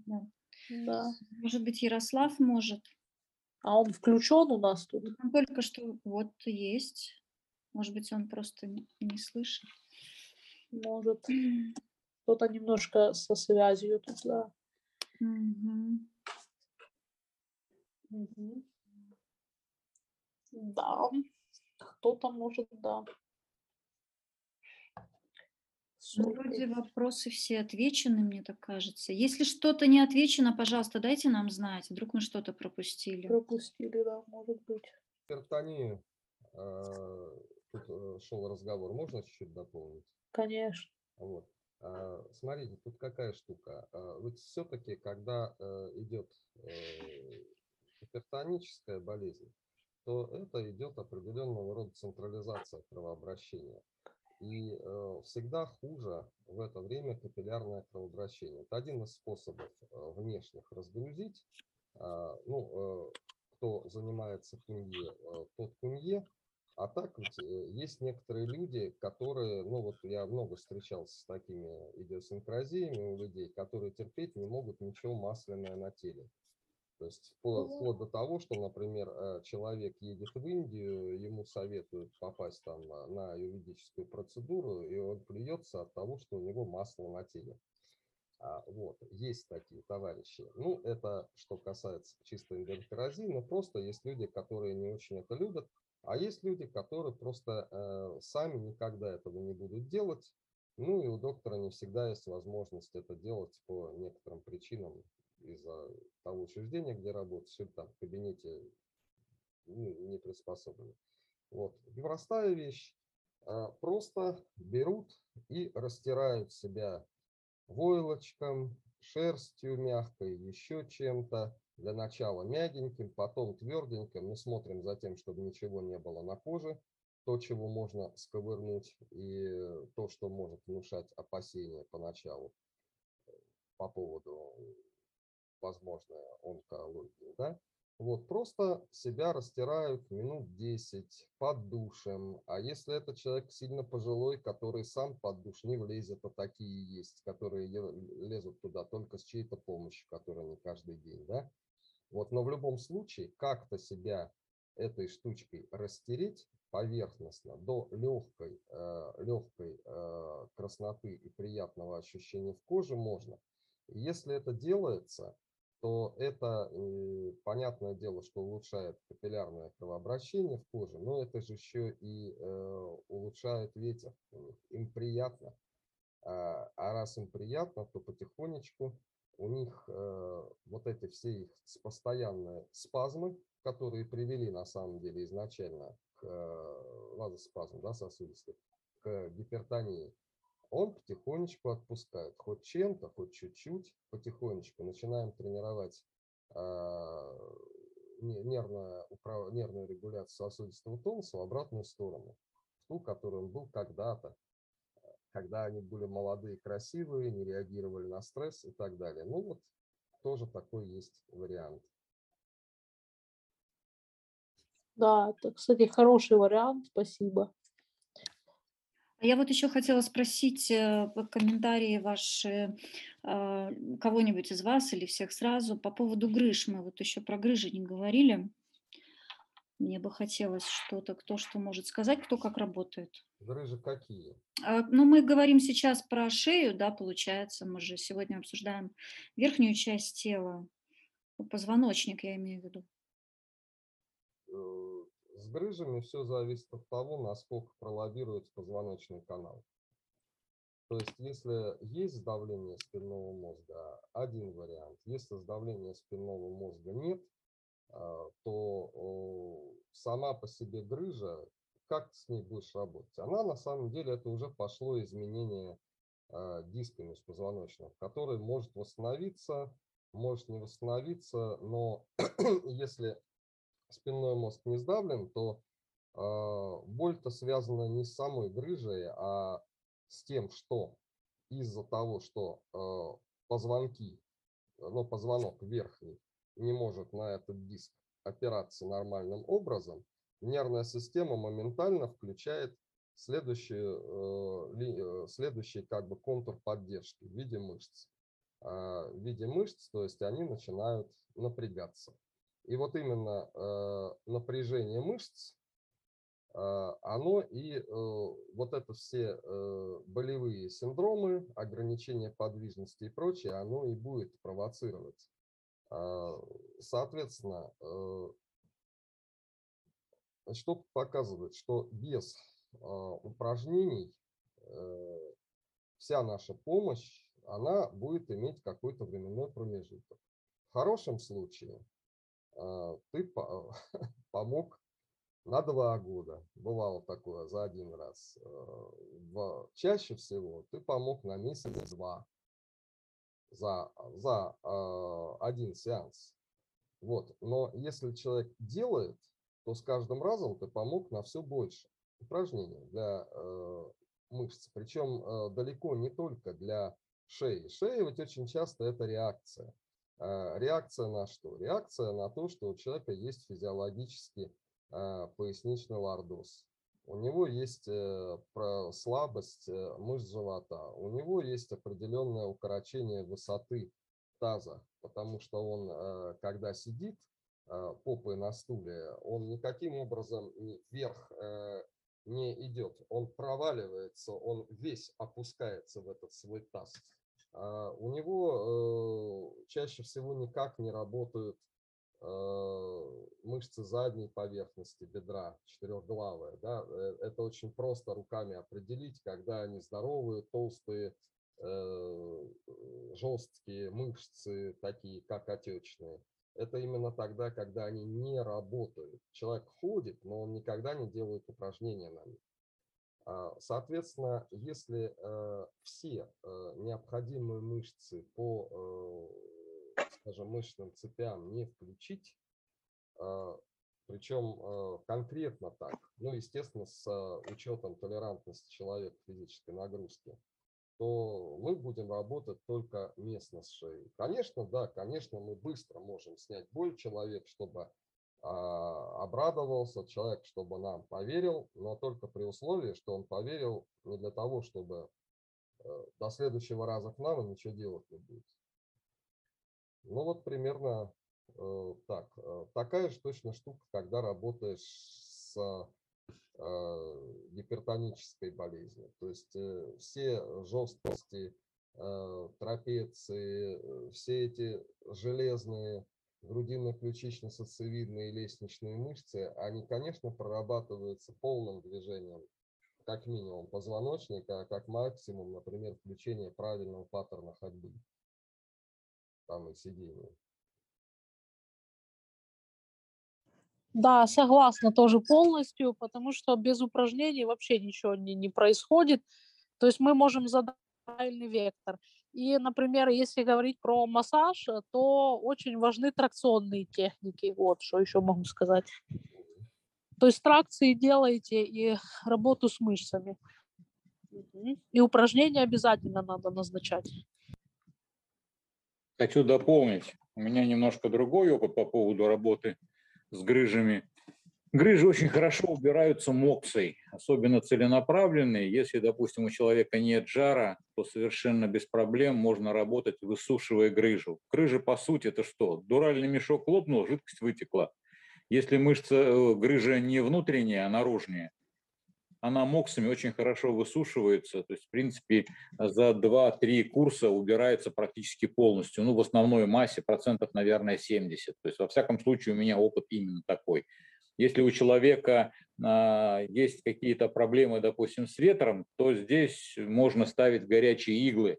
Да. Да. Может быть, Ярослав может. А он включен у нас тут? Он только что вот есть. Может быть, он просто не, слышит. Может. Кто-то немножко со связью тут, да. Угу. Угу. Да. Кто-то может, да. Ну, вроде вопросы все отвечены, мне так кажется. Если что-то не отвечено, пожалуйста, дайте нам знать. Вдруг мы что-то пропустили. Пропустили, да, может быть. Гипертонию. Э, Тут э, шел разговор. Можно чуть-чуть дополнить? Конечно. Вот. А, Смотрите, тут какая штука. А, Ведь все-таки, когда э, идет э, гипертоническая болезнь, то это идет определенного рода централизация кровообращения. И э, всегда хуже в это время капиллярное кровообращение. Это один из способов э, внешних разгрузить. А, ну, э, кто занимается кунье, э, тот кунье. А так ведь э, есть некоторые люди, которые, ну вот я много встречался с такими идиосинкразиями у людей, которые терпеть не могут ничего масляное на теле. То есть вплоть, вплоть до того, что, например, э, человек едет в Индию, ему советуют попасть там на- на юридическую процедуру, и он плюется от того, что у него масло на теле. А, вот, есть такие товарищи. Ну, это что касается чисто эндокринозии, но просто есть люди, которые не очень это любят, а есть люди, которые просто э, сами никогда этого не будут делать, Ну и у доктора не всегда есть возможность это делать по некоторым причинам из-за того учреждения, где работает, все там в кабинете ну, не приспособлено. Вот. Простая вещь. А, Просто берут и растирают себя войлочком, шерстью мягкой, еще чем-то. Для начала мягеньким, потом тверденьким. Мы смотрим за тем, чтобы ничего не было на коже. То, чего можно сковырнуть, и то, что может внушать опасения поначалу по поводу возможной онкологии. Да? Вот, просто себя растирают минут 10 под душем. А если это человек сильно пожилой, который сам под душ не влезет, а такие есть, которые лезут туда только с чьей-то помощью, которая не каждый день, да? Вот, но в любом случае как-то себя этой штучкой растереть поверхностно до легкой, легкой э, красноты и приятного ощущения в коже можно. Если это делается, то это э, понятное дело, что улучшает капиллярное кровообращение в коже, но это же еще и э, улучшает ветер. Им приятно. А а раз им приятно, то потихонечку у них э, вот эти все их постоянные спазмы, которые привели на самом деле изначально к э, вазоспазму да, сосудистый, к гипертонии, он потихонечку отпускает. Хоть чем-то, хоть чуть-чуть, потихонечку начинаем тренировать управ- нервную регуляцию сосудистого тонуса в обратную сторону, в ту, которой он был когда-то, когда они были молодые, красивые, не реагировали на стресс и так далее. Ну вот тоже такой есть вариант. Да, это, кстати, хороший вариант, спасибо. Я вот еще хотела спросить э, комментарии ваши, а, кого-нибудь из вас или всех сразу по поводу грыж. Мы вот еще про грыжи не говорили. Мне бы хотелось что-то, кто что может сказать, кто как работает. Грыжи какие? А, Ну, мы говорим сейчас про шею, да, получается. Мы же сегодня обсуждаем верхнюю часть тела, позвоночник, я имею в виду. Э, С грыжами все зависит от того, насколько пролоббируется позвоночный канал. То есть, если есть сдавление спинного мозга, один вариант. Если сдавления спинного мозга нет, а, то сама по себе грыжа, как ты с ней будешь работать? Она на самом деле это уже пошло изменение а, диска межпозвоночного, который может восстановиться, может не восстановиться, но (clears throat) если спинной мозг не сдавлен, то а, боль-то связана не с самой грыжей, а с тем, что из-за того, что а, позвонки, ну, позвонок верхний не может на этот диск опираться нормальным образом, нервная система моментально включает следующую, э, э, следующий как бы контур поддержки в виде мышц. А, В виде мышц, то есть они начинают напрягаться. И вот именно э, напряжение мышц, э, оно и э, вот это все э, болевые синдромы, ограничение подвижности и прочее, оно и будет провоцировать. А, Соответственно, э, что показывает, что без а, упражнений э, вся наша помощь, она будет иметь какой-то временной промежуток. В хорошем случае ты по- (laughs) помог на два года. Бывало такое за один раз. Э, Чаще всего ты помог на месяц-два за, за а, один сеанс. Вот. Но если человек делает, то с каждым разом ты помог на все больше упражнений для э, мышц. Причем э, далеко не только для шеи. Шея ведь очень часто это реакция. Э, реакция на что? Реакция на то, что у человека есть физиологический э, поясничный лордоз. У него есть э, слабость э, мышц живота. У него есть определенное укорочение высоты таза, потому что он, э, когда сидит э, попой на стуле, он никаким образом вверх не идет. Он проваливается, он весь опускается в этот свой таз. А У него э, чаще всего никак не работают э, мышцы задней поверхности бедра, четырехглавые. Да? э, Это очень просто руками определить, когда они здоровые, толстые, э, жесткие мышцы, такие как отечные. Это именно тогда, когда они не работают. Человек ходит, но он никогда не делает упражнения на них. А, Соответственно, если э, все э, необходимые мышцы по, э, скажем, мышечным цепям не включить, причем конкретно так, ну, естественно, с учетом толерантности человека физической нагрузке, то мы будем работать только местно с шеей. Конечно, да, конечно, мы быстро можем снять боль человек, чтобы обрадовался человек, чтобы нам поверил, но только при условии, что он поверил не для того, чтобы э, до следующего раза к нам и ничего делать не будет. Ну вот примерно э, так. Э, Такая же точно штука, когда работаешь с гипертонической болезнью. То есть все жесткости, трапеции, все эти железные грудинно-ключично-сосцевидные и лестничные мышцы, они, конечно, прорабатываются полным движением, как минимум позвоночника, а как максимум, например, включение правильного паттерна ходьбы там и сидения. Да, согласна тоже полностью, потому что без упражнений вообще ничего не, не происходит. То есть мы можем задать правильный вектор. И, например, если говорить про массаж, э, то очень важны тракционные техники. Вот что еще могу сказать. То есть тракции делаете и работу с мышцами. И упражнения обязательно надо назначать. Хочу дополнить. У меня немножко другой опыт по поводу работы с грыжами. Грыжи очень хорошо убираются моксой, особенно целенаправленные. Если, допустим, у человека нет жара, то совершенно без проблем можно работать, высушивая грыжу. Грыжа, по сути, это что? Дуральный мешок лопнул, жидкость вытекла. Если мышца э, грыжа не внутренняя, а наружная, она моксами очень хорошо высушивается. То есть, в принципе, за 2-3 курса убирается практически полностью. Ну, в основной массе процентов, наверное, 70. То есть, во всяком случае, у меня опыт именно такой. Если у человека а, есть какие-то проблемы, допустим, с ветром, то здесь можно ставить горячие иглы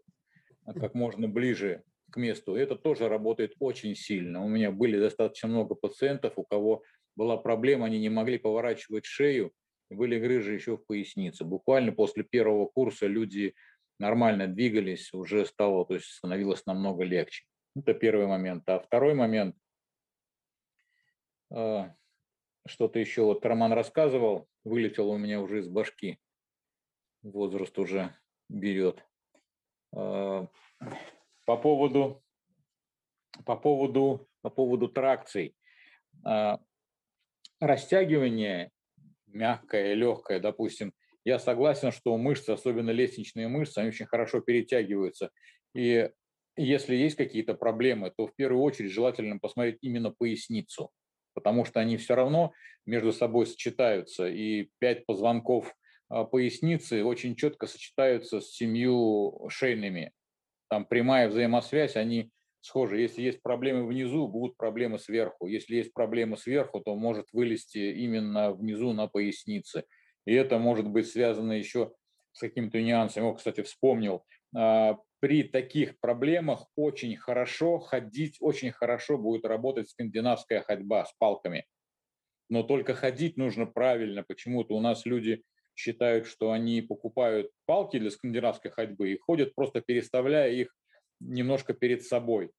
как можно ближе к месту. Это тоже работает очень сильно. У меня были достаточно много пациентов, у кого была проблема, они не могли поворачивать шею, были грыжи еще в пояснице. Буквально после первого курса люди нормально двигались, уже стало, то есть становилось намного легче. Это первый момент. А второй момент, а, что-то еще вот Роман рассказывал, вылетело у меня уже из башки. Возраст уже берет. А, По поводу, по поводу, по поводу тракций. А, Растягивание мягкое, легкое, допустим, я согласен, что мышцы, особенно лестничные мышцы, они очень хорошо перетягиваются. И если есть какие-то проблемы, то в первую очередь желательно посмотреть именно поясницу, потому что они все равно между собой сочетаются. И пять позвонков а, поясницы очень четко сочетаются с семью шейными. Там прямая взаимосвязь, они схожи. Если есть проблемы внизу, будут проблемы сверху. Если есть проблемы сверху, то может вылезти именно внизу на пояснице. И это может быть связано еще с каким-то нюансом. Я, кстати, вспомнил. При таких проблемах очень хорошо ходить, очень хорошо будет работать скандинавская ходьба с палками. Но только ходить нужно правильно. Почему-то у нас люди считают, что они покупают палки для скандинавской ходьбы и ходят, просто переставляя их немножко перед собой.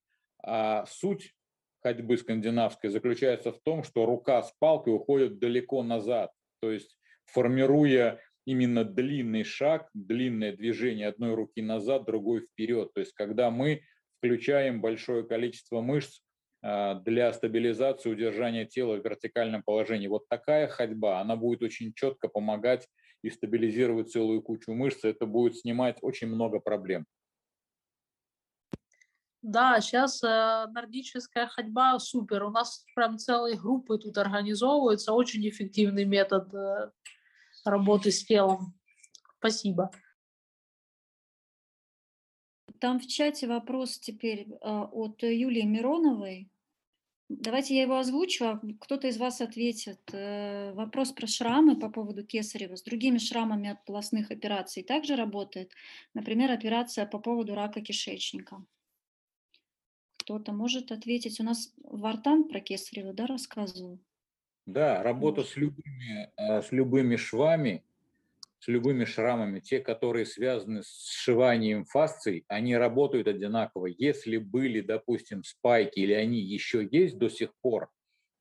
А суть ходьбы скандинавской заключается в том, что рука с палкой уходит далеко назад, то есть формируя именно длинный шаг, длинное движение одной руки назад, другой вперед. То есть когда мы включаем большое количество мышц а, для стабилизации удержания тела в вертикальном положении. Вот такая ходьба, она будет очень четко помогать и стабилизировать целую кучу мышц. Это будет снимать очень много проблем. Да, сейчас нордическая ходьба супер. У нас прям целые группы тут организовываются. Очень эффективный метод э, работы с телом. Спасибо. Там в чате вопрос теперь а, от Юлии Мироновой. Давайте я его озвучу, а кто-то из вас ответит. Э, Вопрос про шрамы по поводу кесарева. С другими шрамами от полостных операций также работает? Например, операция по поводу рака кишечника. Кто-то может ответить? У нас Вартан про кесарево, да, рассказывал? Да, работа с любыми, э, с любыми швами, с любыми шрамами, те, которые связаны с сшиванием фасций, они работают одинаково. Если были, допустим, спайки или они еще есть до сих пор,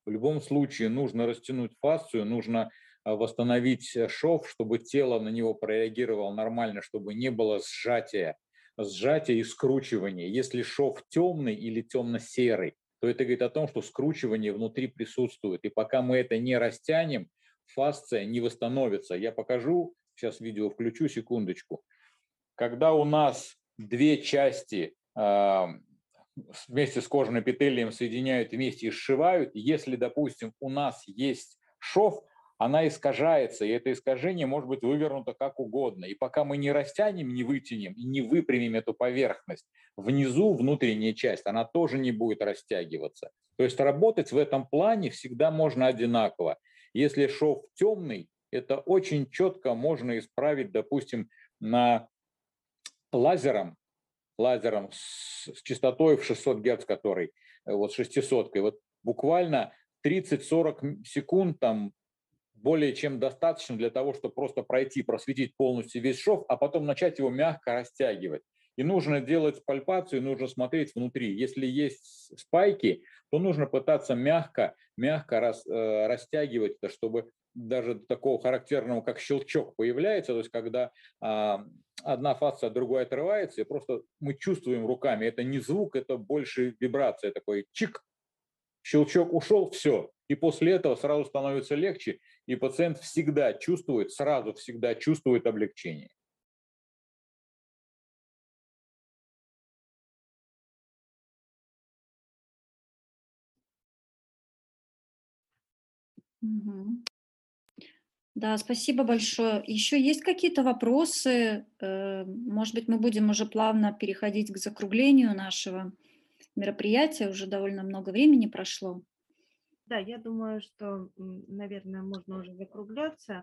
в любом случае нужно растянуть фасцию, нужно а, восстановить э, шов, чтобы тело на него прореагировало нормально, чтобы не было сжатия, сжатия и скручивания. Если шов темный или темно-серый, то это говорит о том, что скручивание внутри присутствует. И пока мы это не растянем, фасция не восстановится. Я покажу, сейчас видео включу, секундочку. Когда у нас две части а, вместе с кожаным эпителием соединяют вместе и сшивают, если, допустим, у нас есть шов, она искажается, и это искажение может быть вывернуто как угодно. И пока мы не растянем, не вытянем и не выпрямим эту поверхность, внизу внутренняя часть, она тоже не будет растягиваться. То есть работать в этом плане всегда можно одинаково. Если шов темный, это очень четко можно исправить, допустим, на лазером, лазером с, частотой в 600 Гц, который э, вот 600, вот буквально 30-40 секунд там более чем достаточно для того, чтобы просто пройти, просветить полностью весь шов, а потом начать его мягко растягивать. И нужно делать пальпацию, нужно смотреть внутри. Если есть спайки, то нужно пытаться мягко, мягко рас, э, растягивать это, чтобы даже такого характерного, как щелчок появляется, то есть когда а, одна фасция от другой отрывается, и просто мы чувствуем руками, это не звук, это больше вибрация, такой чик, щелчок ушел, все. И после этого сразу становится легче, и пациент всегда чувствует, сразу всегда чувствует облегчение. Да, спасибо большое. Еще есть какие-то вопросы? Э, Может быть, мы будем уже плавно переходить к закруглению нашего мероприятия. Уже довольно много времени прошло. Да, я думаю, что, наверное, можно уже закругляться.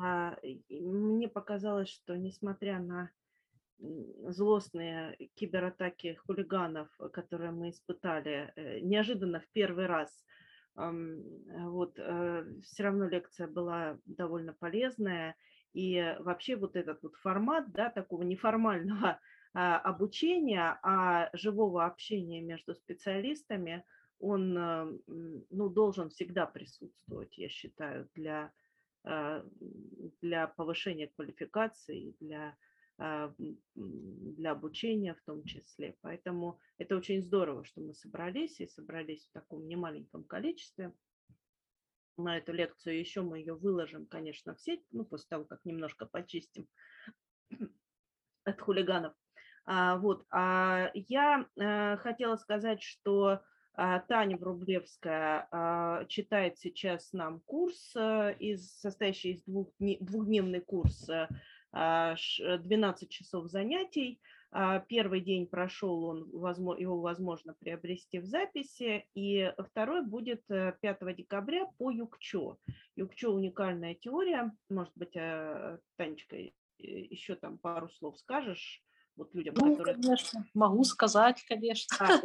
А, Мне показалось, что несмотря на злостные кибератаки хулиганов, которые мы испытали э, неожиданно в первый раз, вот, все равно лекция была довольно полезная. И вообще вот этот вот формат, да, такого неформального обучения, а живого общения между специалистами, он а, м, ну, должен всегда присутствовать, я считаю, для, а, для повышения квалификации, для, а, м, для обучения в том числе. Поэтому это очень здорово, что мы собрались и собрались в таком немаленьком количестве на эту лекцию. Еще мы ее выложим, конечно, в сеть, ну, после того, как немножко почистим от хулиганов. А, вот, а я а, хотела сказать, что а, Таня Врублевская читает сейчас нам курс, а, из, состоящий из двух, двухдневный курс, а, 12 часов занятий. Первый день прошел, он, его возможно приобрести в записи, и второй будет 5 э, декабря по Юкчо. Юкчо – уникальная теория. Может быть, э, Танечка, еще там пару слов скажешь? Вот людям, ну, которые... конечно, могу сказать, конечно. А,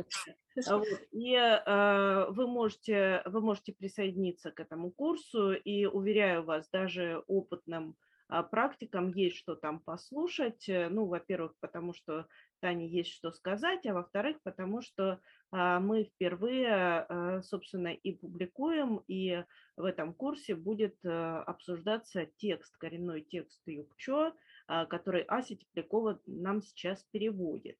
(laughs) вот. И э, вы, можете, вы можете присоединиться к этому курсу, и, уверяю вас, даже опытным э, практикам есть что там послушать. Э, ну, во-первых, потому что Тане есть что сказать, а во-вторых, потому что э, мы впервые, э, собственно, и публикуем, и в этом курсе будет э, обсуждаться текст, коренной текст Юкчо, а, который Ася Теплякова нам сейчас переводит.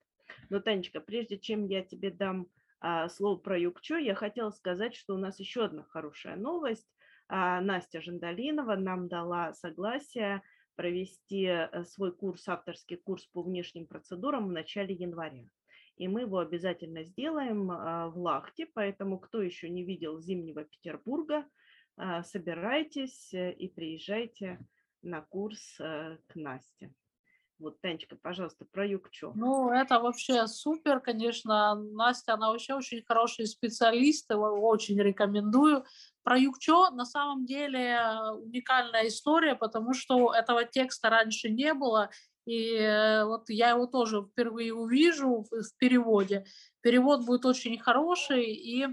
Но, Танечка, прежде чем я тебе дам а, слово про Юкчо, я хотела сказать, что у нас еще одна хорошая новость. А, Настя Жандалинова нам дала согласие провести э, свой курс, авторский курс по внешним процедурам в начале января. И мы его обязательно сделаем в Лахте, поэтому кто еще не видел Зимнего Петербурга, собирайтесь э, и приезжайте на курс э, к Насте. Вот, Танечка, пожалуйста, про Юкчо. Ну, это вообще супер, конечно. Настя, она вообще очень хороший специалист, его очень рекомендую. Про Юкчо на самом деле э, уникальная история, потому что этого текста раньше не было, и э, вот я его тоже впервые увижу в переводе. Перевод будет очень хороший, и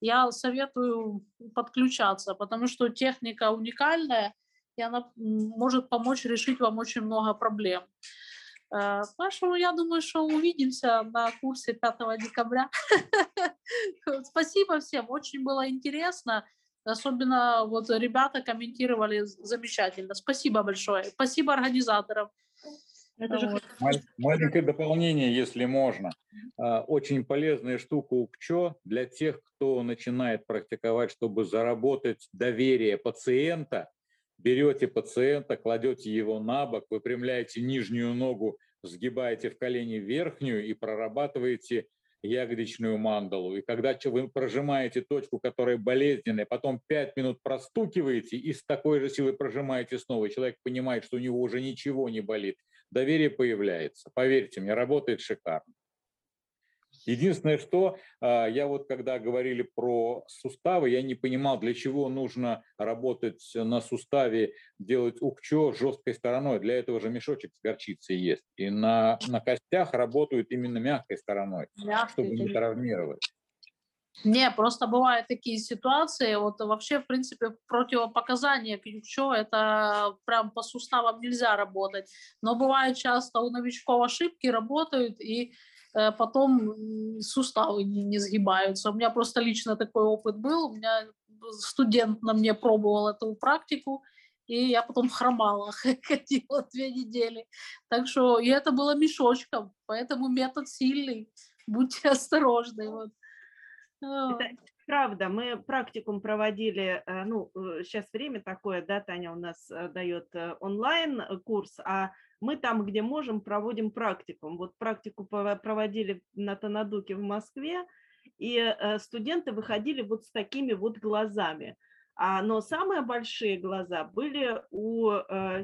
я советую подключаться, потому что техника уникальная, и она может помочь решить вам очень много проблем. Э, Поэтому я думаю, что увидимся на курсе 5 декабря. (laughs) Спасибо всем, очень было интересно. Особенно вот ребята комментировали замечательно. Спасибо большое. Спасибо организаторам. Это же Маленькое дополнение, если можно. А, Очень полезная штука УКЧО для тех, кто начинает практиковать, чтобы заработать доверие пациента. Берете пациента, кладете его на бок, выпрямляете нижнюю ногу, сгибаете в колени верхнюю и прорабатываете ягодичную мандалу. И когда вы прожимаете точку, которая болезненная, потом 5 минут простукиваете и с такой же силой прожимаете снова, человек понимает, что у него уже ничего не болит, доверие появляется. Поверьте мне, работает шикарно. Единственное, что а, я вот когда говорили про суставы, я не понимал, для чего нужно работать на суставе, делать укчо жесткой стороной. Для этого же мешочек с горчицей есть. И на, на костях работают именно мягкой стороной, Мягкой, чтобы не травмировать. Не, просто бывают такие ситуации, вот вообще, в принципе, противопоказания к ЮКЧО, это прям по суставам нельзя работать, но бывает часто у новичков ошибки работают, и потом м, суставы не, не сгибаются. У меня просто лично такой опыт был, у меня студент на мне пробовал эту практику, и я потом хромала, (laughs) ходила две недели. Так что, и это было мешочком, поэтому метод сильный, будьте осторожны. Вот. А. Это правда, мы практикум проводили, э, ну, сейчас время такое, да, Таня у нас э, дает э, онлайн э, курс, а мы там, где можем, проводим практикум. Вот практику проводили на Танадуке в Москве, и э, студенты выходили вот с такими вот глазами. А, но самые большие глаза были у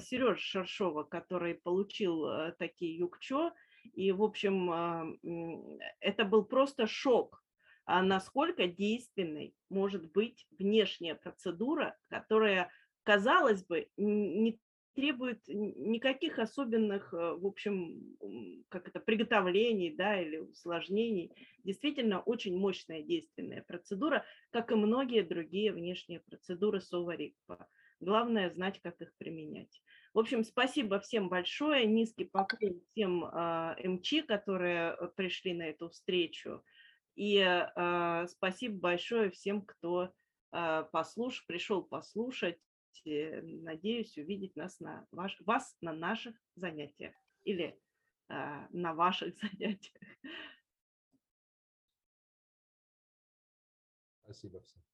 Сережи Шершова, который получил э, такие юкчо. И, в общем, э, это был просто шок а насколько действенной может быть внешняя процедура, которая, казалось бы, не требует никаких особенных, э, в общем, как это, приготовлений, да, или усложнений. Действительно, очень мощная действенная процедура, как и многие другие внешние процедуры Соварикпа. Главное знать, как их применять. В общем, спасибо всем большое, низкий поклон всем а, МЧ, которые э, пришли на эту встречу. И э, спасибо большое всем, кто послуш, пришел послушать. Э, Надеюсь увидеть нас на ваш, вас на наших занятиях или э, на ваших (laughs) занятиях. Спасибо всем.